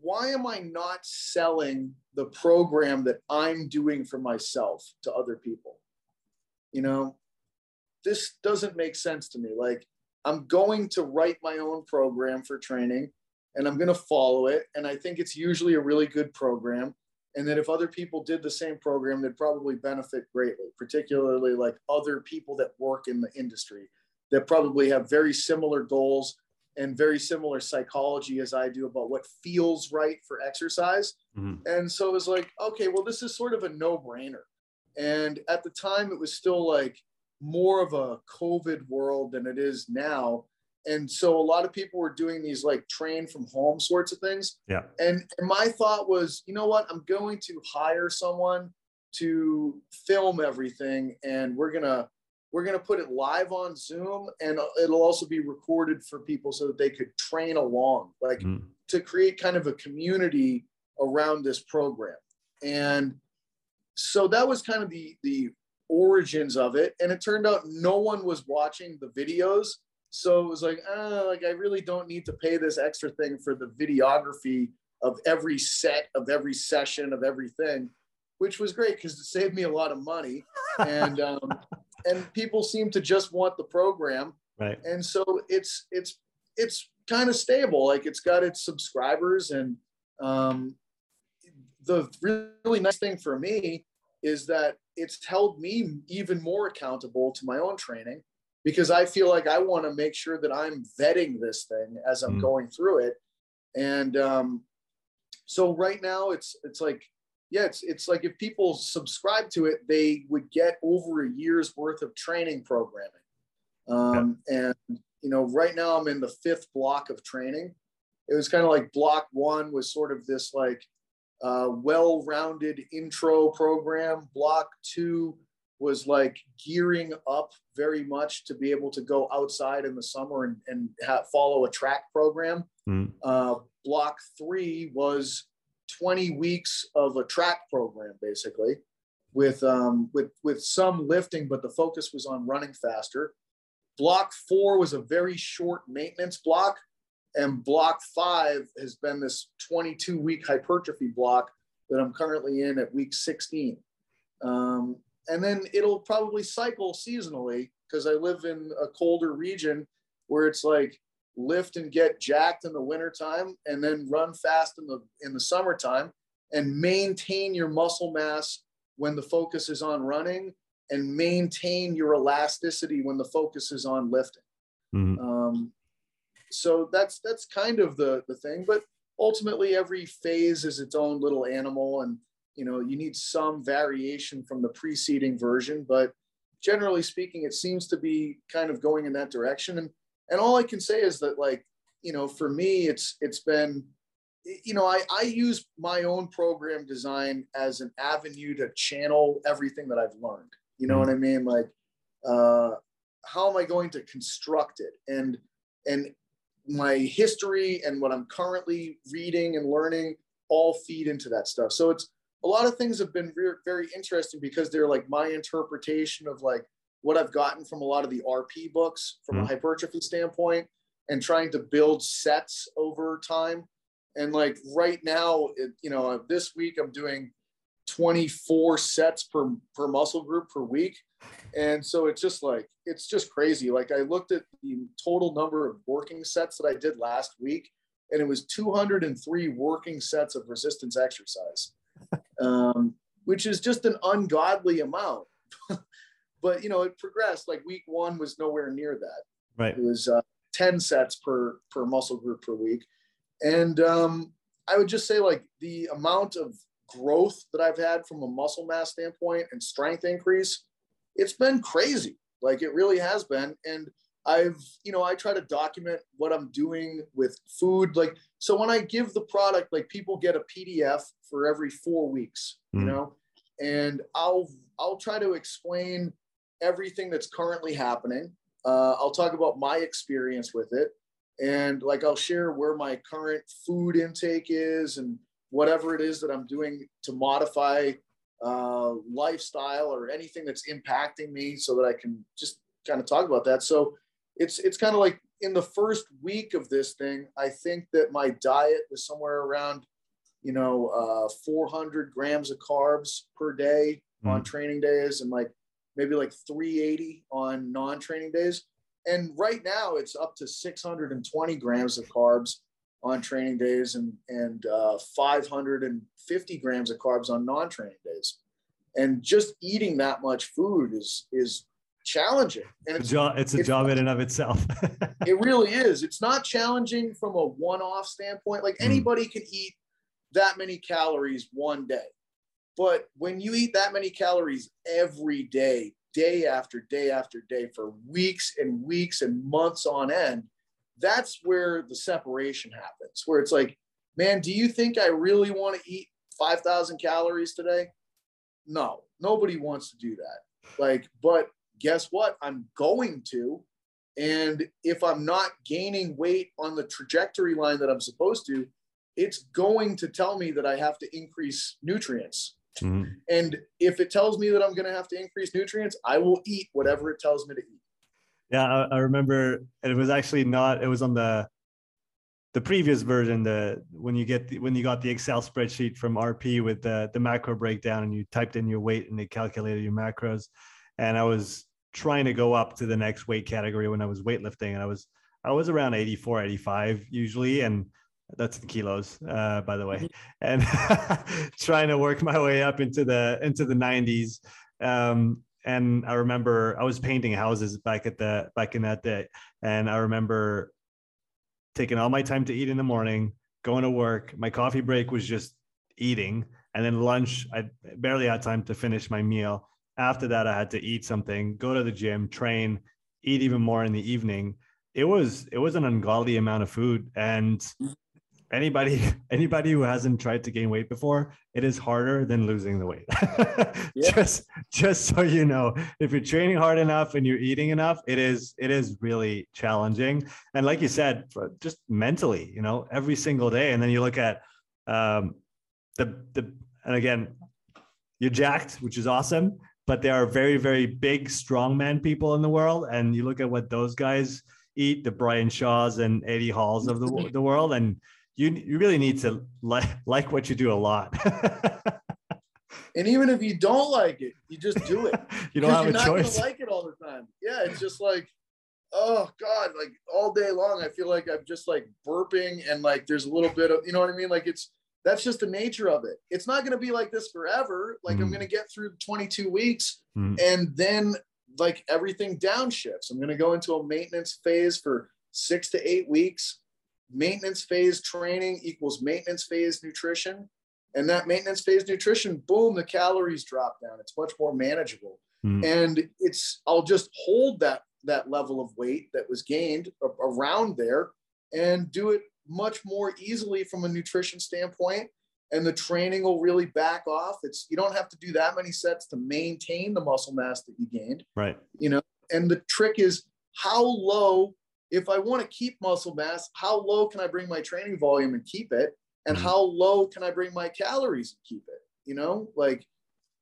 why am I not selling the program that I'm doing for myself to other people? You know, this doesn't make sense to me. Like I'm going to write my own program for training and I'm going to follow it. And I think it's usually a really good program. And that if other people did the same program, they'd probably benefit greatly, particularly like other people that work in the industry that probably have very similar goals and very similar psychology as I do about what feels right for exercise. Mhm. And so it was like, okay, well, this is sort of a no brainer. And at the time, it was still like more of a COVID world than it is now. And so a lot of people were doing these like train from home sorts of things. Yeah. And, and my thought was, you know what? I'm going to hire someone to film everything, and we're gonna we're gonna put it live on Zoom, and it'll also be recorded for people so that they could train along, like mm. to create kind of a community around this program. And so that was kind of the the origins of it. And it turned out no one was watching the videos. So it was like, uh, like I really don't need to pay this extra thing for the videography of every set, of every session, of everything, which was great because it saved me a lot of money. And um, and people seem to just want the program. Right. And so it's it's it's kind of stable. Like it's got its subscribers and um, the really nice thing for me is that it's held me even more accountable to my own training because I feel like I want to make sure that I'm vetting this thing as I'm mm. going through it. And um, so right now it's it's like yeah it's it's like if people subscribe to it they would get over a year's worth of training programming. Um, And you know right now I'm in the fifth block of training. It was kind of like block one was sort of this like uh, well-rounded intro program. Block two was like gearing up very much to be able to go outside in the summer and, and have, follow a track program. Mm. Uh, block three was 20 weeks of a track program, basically, with um, with with some lifting, but the focus was on running faster. Block four was a very short maintenance block and block five has been this 22 week hypertrophy block that I'm currently in at week 16. Um, and then it'll probably cycle seasonally because I live in a colder region where it's like lift and get jacked in the wintertime and then run fast in the in the summertime and maintain your muscle mass when the focus is on running and maintain your elasticity when the focus is on lifting. Mm-hmm. Um, so that's that's kind of the the thing but ultimately every phase is its own little animal and you know you need some variation from the preceding version but generally speaking it seems to be kind of going in that direction and and all i can say is that like you know for me it's it's been you know i i use my own program design as an avenue to channel everything that i've learned you know mm-hmm. what i mean like uh how am i going to construct it and and my history and what I'm currently reading and learning all feed into that stuff. So it's a lot of things have been very, very interesting because they're like my interpretation of like what I've gotten from a lot of the RP books from mm-hmm. a hypertrophy standpoint and trying to build sets over time. And like right now, it, you know, this week I'm doing 24 sets per per muscle group per week and so it's just like it's just crazy like i looked at the total number of working sets that i did last week and it was 203 working sets of resistance exercise um, which is just an ungodly amount. But you know it progressed. Like week one was nowhere near that. Right. It was uh, 10 sets per per muscle group per week. And um, i would just say like the amount of growth that i've had from a muscle mass standpoint and strength increase it's been crazy. Like it really has been. And I've, you know, I try to document what I'm doing with food. Like, so when I give the product, like people get a PDF for every four weeks, mm. you know, and I'll, I'll try to explain everything that's currently happening. Uh, I'll talk about my experience with it. And like, I'll share where my current food intake is and whatever it is that I'm doing to modify uh, lifestyle or anything that's impacting me so that I can just kind of talk about that. So it's it's kind of like in the first week of this thing, I think that my diet was somewhere around, you know, uh, 400 grams of carbs per day mm. on training days and like maybe like 380 on non-training days. And right now it's up to 620 grams of carbs on training days and and uh, 550 grams of carbs on non-training days and just eating that much food is is challenging and it's, a job, it's a it's, job in and of itself it really is it's not challenging from a one-off standpoint like mm. anybody can eat that many calories one day but when you eat that many calories every day day after day after day for weeks and weeks and months on end that's where the separation happens, where it's like, man, do you think I really want to eat 5,000 calories today? No, nobody wants to do that. Like, but guess what? I'm going to. And if I'm not gaining weight on the trajectory line that I'm supposed to, it's going to tell me that I have to increase nutrients. Mm-hmm. And if it tells me that I'm going to have to increase nutrients, I will eat whatever it tells me to eat. Yeah, I, I remember it was actually not. It was on the the previous version. The when you get the, when you got the Excel spreadsheet from RP with the the macro breakdown, and you typed in your weight and it calculated your macros. And I was trying to go up to the next weight category when I was weightlifting, and I was I was around 84, 85 usually, and that's in kilos, uh, by the way, mm-hmm. and trying to work my way up into the into the 90s. Um, and I remember I was painting houses back at the back in that day, and I remember taking all my time to eat in the morning, going to work. My coffee break was just eating, and then lunch I barely had time to finish my meal. After that, I had to eat something, go to the gym, train, eat even more in the evening. It was it was an ungodly amount of food, and anybody anybody who hasn't tried to gain weight before it is harder than losing the weight. Yeah. just just so you know if you're training hard enough and you're eating enough it is it is really challenging. And like you said just mentally you know every single day. And then you look at um the the and again you're jacked which is awesome but there are very very big strong man people in the world and you look at what those guys eat the brian shaws and eddie halls of the, the world and you you really need to like like what you do a lot. and even if you don't like it, you just do it. you don't have you're a not choice. Gonna like it all the time. Yeah, it's just like, oh God, like all day long, I feel like I'm just like burping and like there's a little bit of, you know what I mean? Like it's that's just the nature of it. It's not going to be like this forever. Like mm. I'm going to get through 22 weeks mm. and then like everything downshifts. I'm going to go into a maintenance phase for six to eight weeks maintenance phase training equals maintenance phase nutrition. And that maintenance phase nutrition, boom, the calories drop down. It's much more manageable. Mm. And it's, I'll just hold that, that level of weight that was gained around there and do it much more easily from a nutrition standpoint. And the training will really back off. It's, you don't have to do that many sets to maintain the muscle mass that you gained. Right. You know, and the trick is how low if I want to keep muscle mass, how low can I bring my training volume and keep it? And mm-hmm. how low can I bring my calories and keep it? You know, like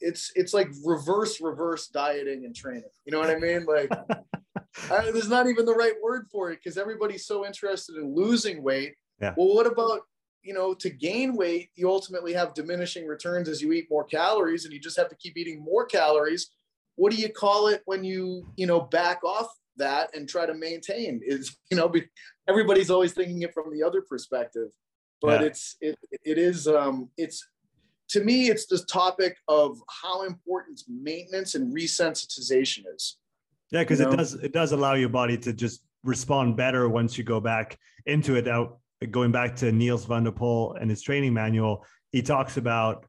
it's it's like reverse reverse dieting and training. You know what I mean? Like I, there's not even the right word for it because everybody's so interested in losing weight. Yeah. Well, what about you know to gain weight? You ultimately have diminishing returns as you eat more calories, and you just have to keep eating more calories. What do you call it when you you know back off that and try to maintain is you know everybody's always thinking it from the other perspective but yeah. it's it it is um it's to me it's this topic of how important maintenance and resensitization is yeah because it does it does allow your body to just respond better once you go back into it. Out going back to Nils van der Poel and his training manual he talks about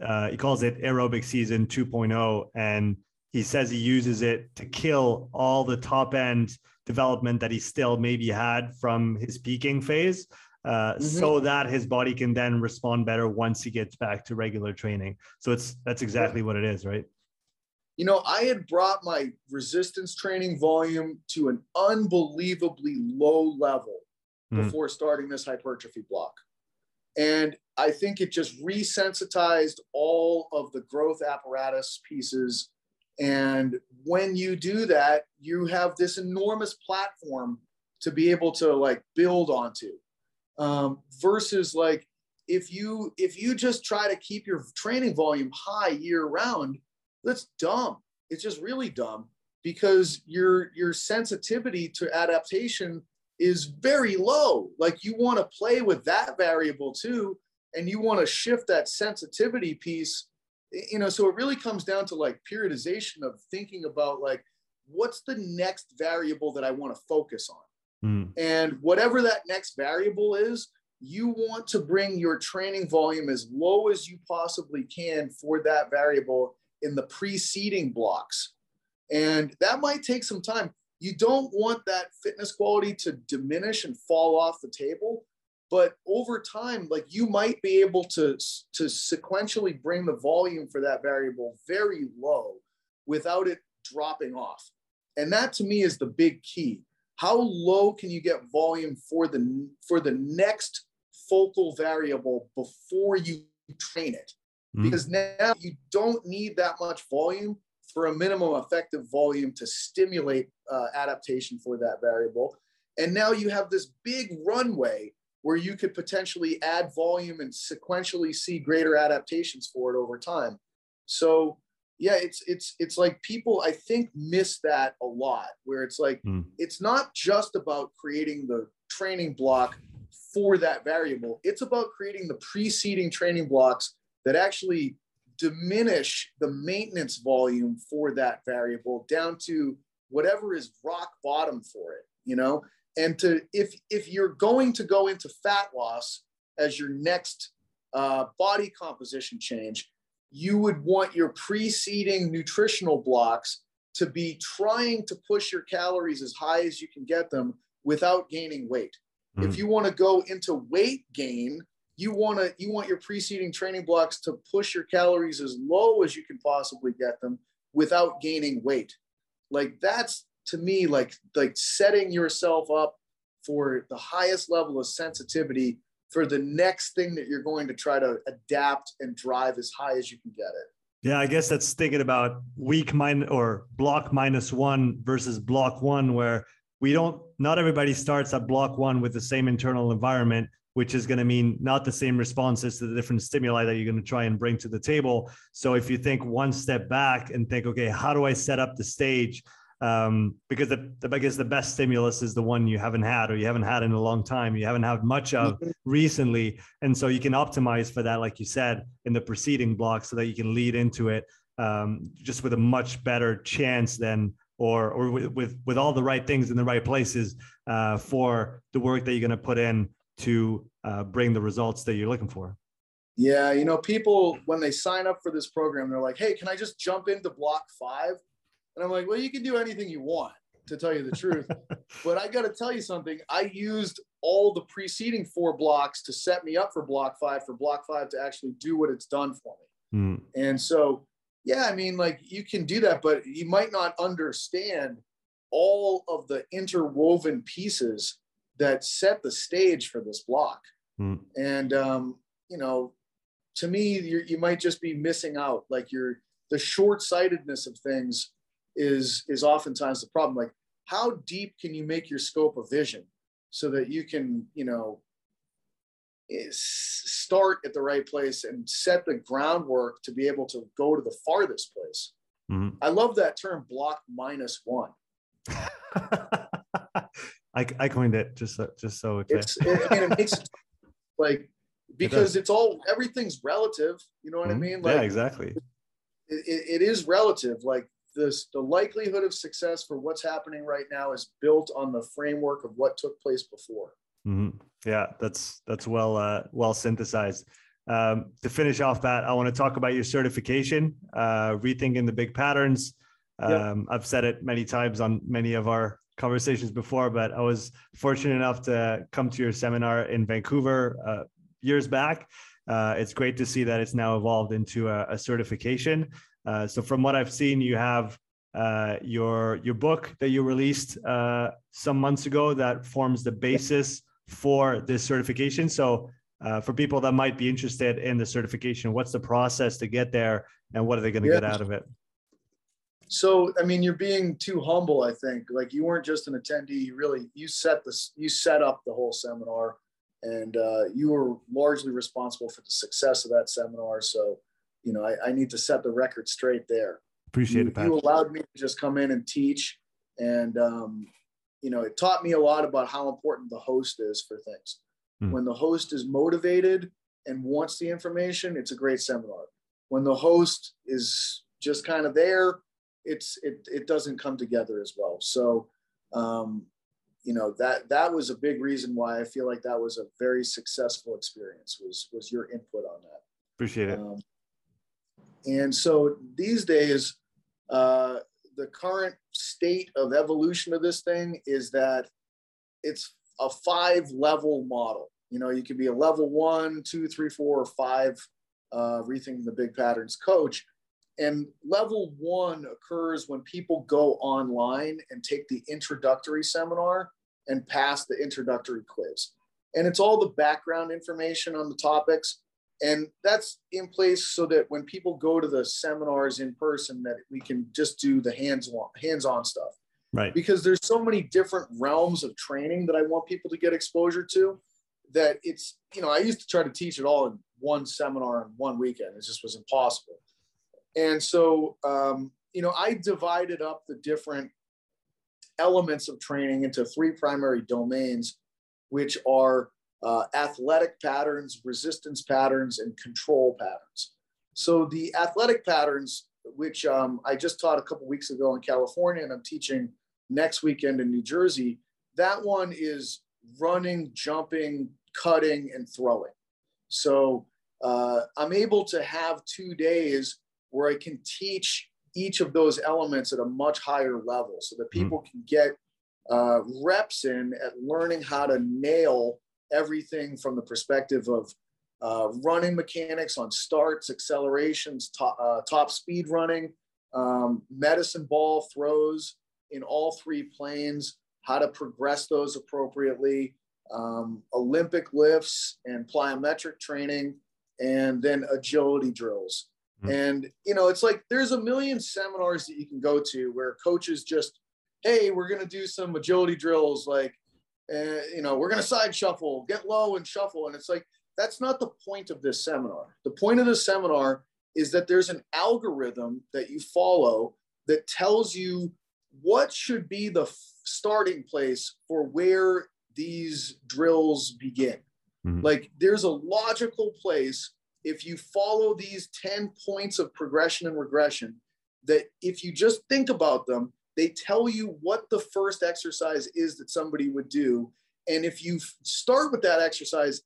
uh, he calls it aerobic season 2.0 and he says he uses it to kill all the top end development that he still maybe had from his peaking phase uh, mm-hmm. so that his body can then respond better once he gets back to regular training. So it's that's exactly what it is right you know i had brought my resistance training volume to an unbelievably low level mm-hmm. before starting this hypertrophy block and i think it just resensitized all of the growth apparatus pieces and when you do that, you have this enormous platform to be able to like build onto. Um, versus like if you if you just try to keep your training volume high year round, that's dumb. It's just really dumb because your your sensitivity to adaptation is very low. Like you want to play with that variable too, and you want to shift that sensitivity piece you know so it really comes down to like periodization of thinking about like what's the next variable that i want to focus on mm. and whatever that next variable is you want to bring your training volume as low as you possibly can for that variable in the preceding blocks. And that might take some time. You don't want that fitness quality to diminish and fall off the table but over time like you might be able to to sequentially bring the volume for that variable very low without it dropping off. And that to me is the big key. How low can you get volume for the for the next focal variable before you train it mm-hmm. because now you don't need that much volume for a minimum effective volume to stimulate uh, adaptation for that variable and now you have this big runway where you could potentially add volume and sequentially see greater adaptations for it over time so yeah it's it's it's like people i think miss that a lot where it's like mm. it's not just about creating the training block for that variable it's about creating the preceding training blocks that actually diminish the maintenance volume for that variable down to whatever is rock bottom for it you know and to if if you're going to go into fat loss as your next uh, body composition change you would want your preceding nutritional blocks to be trying to push your calories as high as you can get them without gaining weight. Mm. If you want to go into weight gain, you want to you want your preceding training blocks to push your calories as low as you can possibly get them without gaining weight. Like that's to me like like setting yourself up for the highest level of sensitivity for the next thing that you're going to try to adapt and drive as high as you can get it. Yeah, I guess that's thinking about week minus or block minus one versus block one, where we don't, not everybody starts at block one with the same internal environment, which is going to mean not the same responses to the different stimuli that you're going to try and bring to the table. So if you think one step back and think, okay, how do I set up the stage? um, because the, the, I guess the best stimulus is the one you haven't had or you haven't had in a long time. You haven't had much of mm-hmm. recently, and so you can optimize for that, like you said in the preceding block, so that you can lead into it um, just with a much better chance than or or with with, with all the right things in the right places uh, for the work that you're going to put in to uh, bring the results that you're looking for. Yeah, you know, people when they sign up for this program, they're like, "Hey, can I just jump into block five? And I'm like, well, you can do anything you want, to tell you the truth. but I got to tell you something. I used all the preceding four blocks to set me up for block five, for block five to actually do what it's done for me. Mm. And so, yeah, I mean, like you can do that, but you might not understand all of the interwoven pieces that set the stage for this block. Mm. And, um, you know, to me, you might just be missing out. Like you're the short sightedness of things is is oftentimes the problem like how deep can you make your scope of vision so that you can you know start at the right place and set the groundwork to be able to go to the farthest place mm-hmm. i love that term block minus one I, I coined it just so, just so okay. it's it, and it makes it like because it it's all everything's relative you know what mm-hmm. i mean like yeah exactly it, it is relative like this the likelihood of success for what's happening right now is built on the framework of what took place before. Mm-hmm. Yeah, that's that's well uh, well synthesized. Um, to finish off that, I want to talk about your certification, uh, rethinking the big patterns. Um, yep. I've said it many times on many of our conversations before, but I was fortunate enough to come to your seminar in Vancouver uh, years back. Uh, it's great to see that it's now evolved into a, a certification. Uh, so from what I've seen, you have uh, your your book that you released uh, some months ago that forms the basis for this certification. So uh, for people that might be interested in the certification, what's the process to get there, and what are they going to get out of it? So I mean, you're being too humble. I think like you weren't just an attendee. You really you set this you set up the whole seminar, and uh, you were largely responsible for the success of that seminar. So you know, I, I need to set the record straight there. Appreciate you, it. Pat. You allowed me to just come in and teach, and um, you know, it taught me a lot about how important the host is for things. Hmm. When the host is motivated and wants the information, it's a great seminar. When the host is just kind of there, it's it it doesn't come together as well. So, um, you know that that was a big reason why I feel like that was a very successful experience. Was was your input on that? Appreciate it. Um, and so these days, uh, the current state of evolution of this thing is that it's a five level model. You know, you could be a level one, two, three, four, or five, uh, rethinking the big patterns coach. And level one occurs when people go online and take the introductory seminar and pass the introductory quiz. And it's all the background information on the topics. And that's in place so that when people go to the seminars in person, that we can just do the hands-on hands-on stuff. Right. Because there's so many different realms of training that I want people to get exposure to that it's, you know, I used to try to teach it all in one seminar in one weekend. It just was impossible. And so, um, you know, I divided up the different elements of training into three primary domains, which are uh, athletic patterns, resistance patterns, and control patterns. So the athletic patterns, which um, I just taught a couple weeks ago in California, and I'm teaching next weekend in New Jersey, that one is running, jumping, cutting, and throwing. So uh, I'm able to have two days where I can teach each of those elements at a much higher level so that people mm-hmm. can get uh, reps in at learning how to nail everything from the perspective of uh, running mechanics on starts, accelerations, top, uh, top speed running, um, medicine ball throws in all three planes, how to progress those appropriately, um, Olympic lifts and plyometric training, and then agility drills. Mm-hmm. And, you know, it's like there's a million seminars that you can go to where coaches just, hey, we're going to do some agility drills, like, uh, you know, we're going to side shuffle, get low and shuffle. And it's like, that's not the point of this seminar. The point of this seminar is that there's an algorithm that you follow that tells you what should be the f- starting place for where these drills begin. Mm-hmm. Like there's a logical place if you follow these 10 points of progression and regression, that if you just think about them, they tell you what the first exercise is that somebody would do. And if you start with that exercise,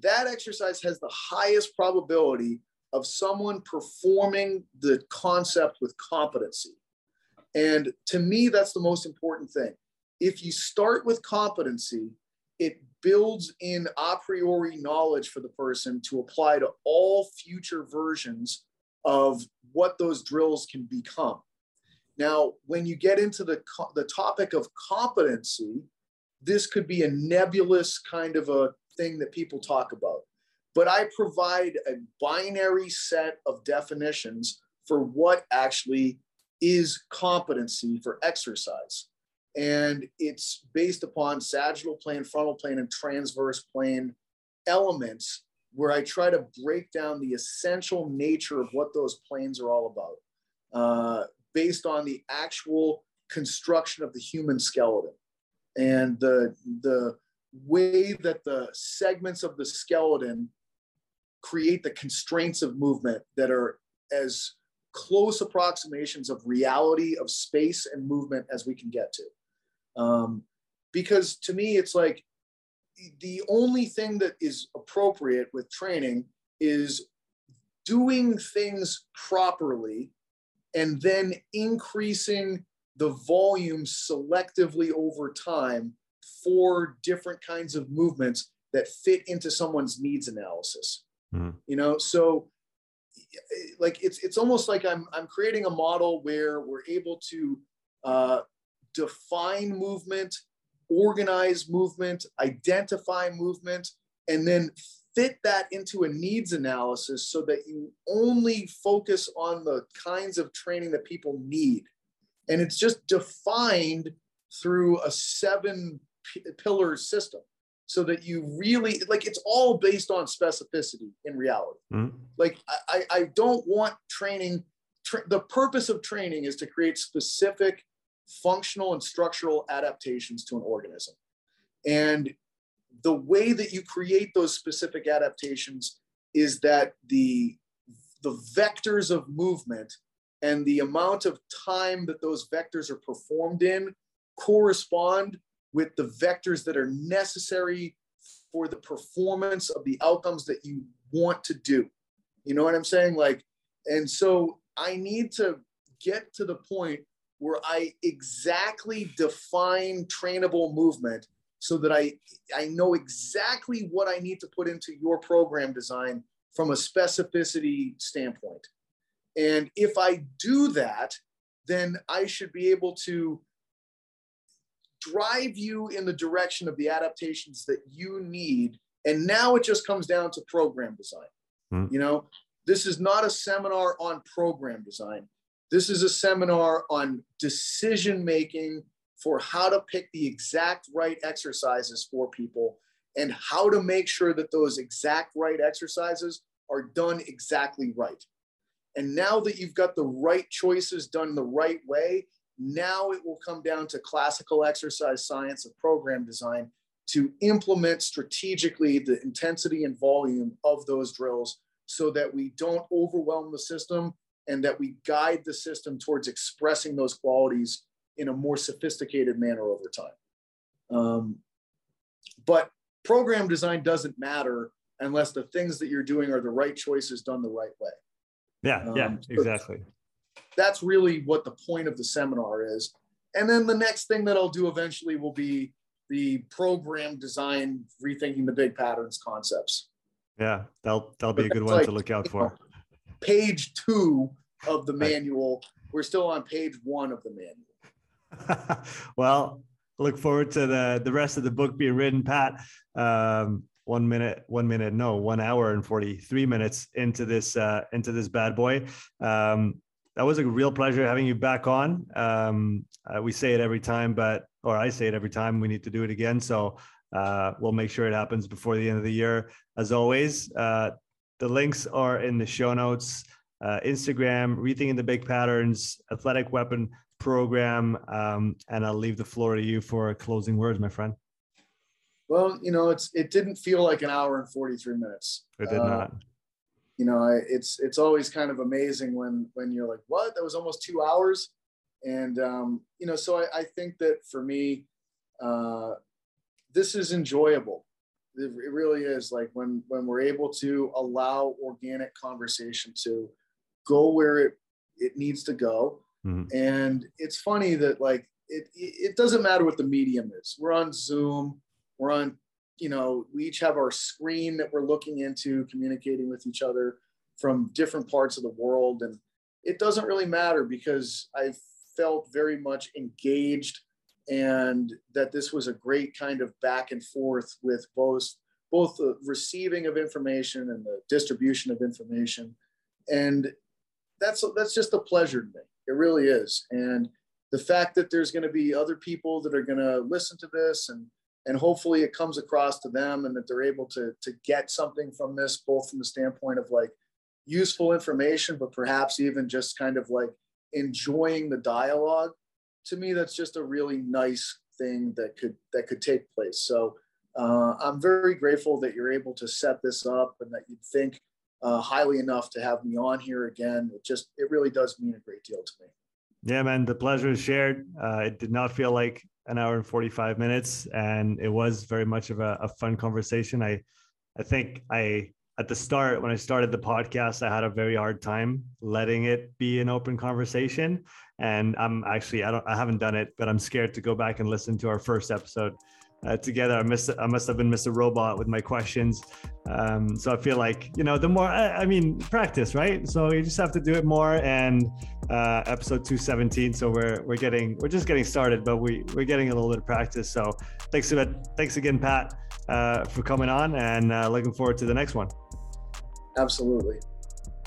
that exercise has the highest probability of someone performing the concept with competency. And to me, that's the most important thing. If you start with competency, it builds in a priori knowledge for the person to apply to all future versions of what those drills can become. Now, when you get into the, the topic of competency, this could be a nebulous kind of a thing that people talk about. But I provide a binary set of definitions for what actually is competency for exercise and it's based upon sagittal plane, frontal plane, and transverse plane elements where I try to break down the essential nature of what those planes are all about, uh, based on the actual construction of the human skeleton. And the the way that the segments of the skeleton create the constraints of movement that are as close approximations of reality of space and movement as we can get to. Um, because to me, it's like the only thing that is appropriate with training is doing things properly and then increasing the volume selectively over time for different kinds of movements that fit into someone's needs analysis. Mm. You know, so like it's it's almost like I'm I'm creating a model where we're able to uh, define movement, organize movement, identify movement, and then fit that into a needs analysis so that you only focus on the kinds of training that people need. And it's just defined through a seven p- pillar system so that you really like it's all based on specificity in reality. Mm-hmm. Like I, I don't want training. Tra- the purpose of training is to create specific functional and structural adaptations to an organism. And the way that you create those specific adaptations is that the, the vectors of movement and the amount of time that those vectors are performed in correspond with the vectors that are necessary for the performance of the outcomes that you want to do. You know what I'm saying? Like, and so I need to get to the point where I exactly define trainable movement so that I, I know exactly what I need to put into your program design from a specificity standpoint. And if I do that, then I should be able to drive you in the direction of the adaptations that you need. And now it just comes down to program design. Mm. You know, this is not a seminar on program design. This is a seminar on decision making for how to pick the exact right exercises for people and how to make sure that those exact right exercises are done exactly right. And now that you've got the right choices done the right way, now it will come down to classical exercise science of program design to implement strategically the intensity and volume of those drills so that we don't overwhelm the system and that we guide the system towards expressing those qualities in a more sophisticated manner over time. Um, but program design doesn't matter unless the things that you're doing are the right choices done the right way. Yeah, um, yeah, exactly. That's really what the point of the seminar is. And then the next thing that I'll do eventually will be the program design, rethinking the big patterns concepts. Yeah, that'll that'll be a good one like, to look out for. Know, page two of the manual. We're still on page one of the manual. well, look forward to the the rest of the book being written, Pat. Um, one minute, one minute, no, one hour and forty three minutes into this uh, into this bad boy. Um, that was a real pleasure having you back on. Um, uh, we say it every time, but or I say it every time. We need to do it again, so uh, we'll make sure it happens before the end of the year. As always, uh, the links are in the show notes. Uh, Instagram, rethinking the big patterns, athletic weapon program. Um, and I'll leave the floor to you for closing words, my friend. Well, you know, it's it didn't feel like an hour and 43 minutes. It did uh, not. You know, I, it's it's always kind of amazing when when you're like, what? That was almost two hours. And um, you know, so I, I think that for me, uh, this is enjoyable. It, it really is. Like when when we're able to allow organic conversation to go where it it needs to go Mm-hmm. And it's funny that like it it doesn't matter what the medium is. We're on Zoom, we're on, you know, we each have our screen that we're looking into, communicating with each other from different parts of the world. And it doesn't really matter because I felt very much engaged and that this was a great kind of back and forth with both both the receiving of information and the distribution of information and that's that's just a pleasure to me it really is. And the fact that there's going to be other people that are going to listen to this and and hopefully it comes across to them and that they're able to to get something from this both from the standpoint of like useful information but perhaps even just kind of like enjoying the dialogue to me that's just a really nice thing that could that could take place so uh, i'm very grateful that you're able to set this up and that you think uh, highly enough to have me on here again. It just, it really does mean a great deal to me. Yeah, man, the pleasure is shared. Uh, it did not feel like an hour and 45 minutes, and it was very much of a, a fun conversation. I, I think I, at the start, when I started the podcast, I had a very hard time letting it be an open conversation. And I'm actually, I don't, I haven't done it, but I'm scared to go back and listen to our first episode uh, together. I missed I must have been Mr. Robot with my questions. Um, so I feel like you know the more I, I, mean practice, right? So you just have to do it more. And uh, episode 217. So we're we're getting we're just getting started, but we we're getting a little bit of practice. So thanks to thanks again, Pat, uh, for coming on, and uh, looking forward to the next one. Absolutely.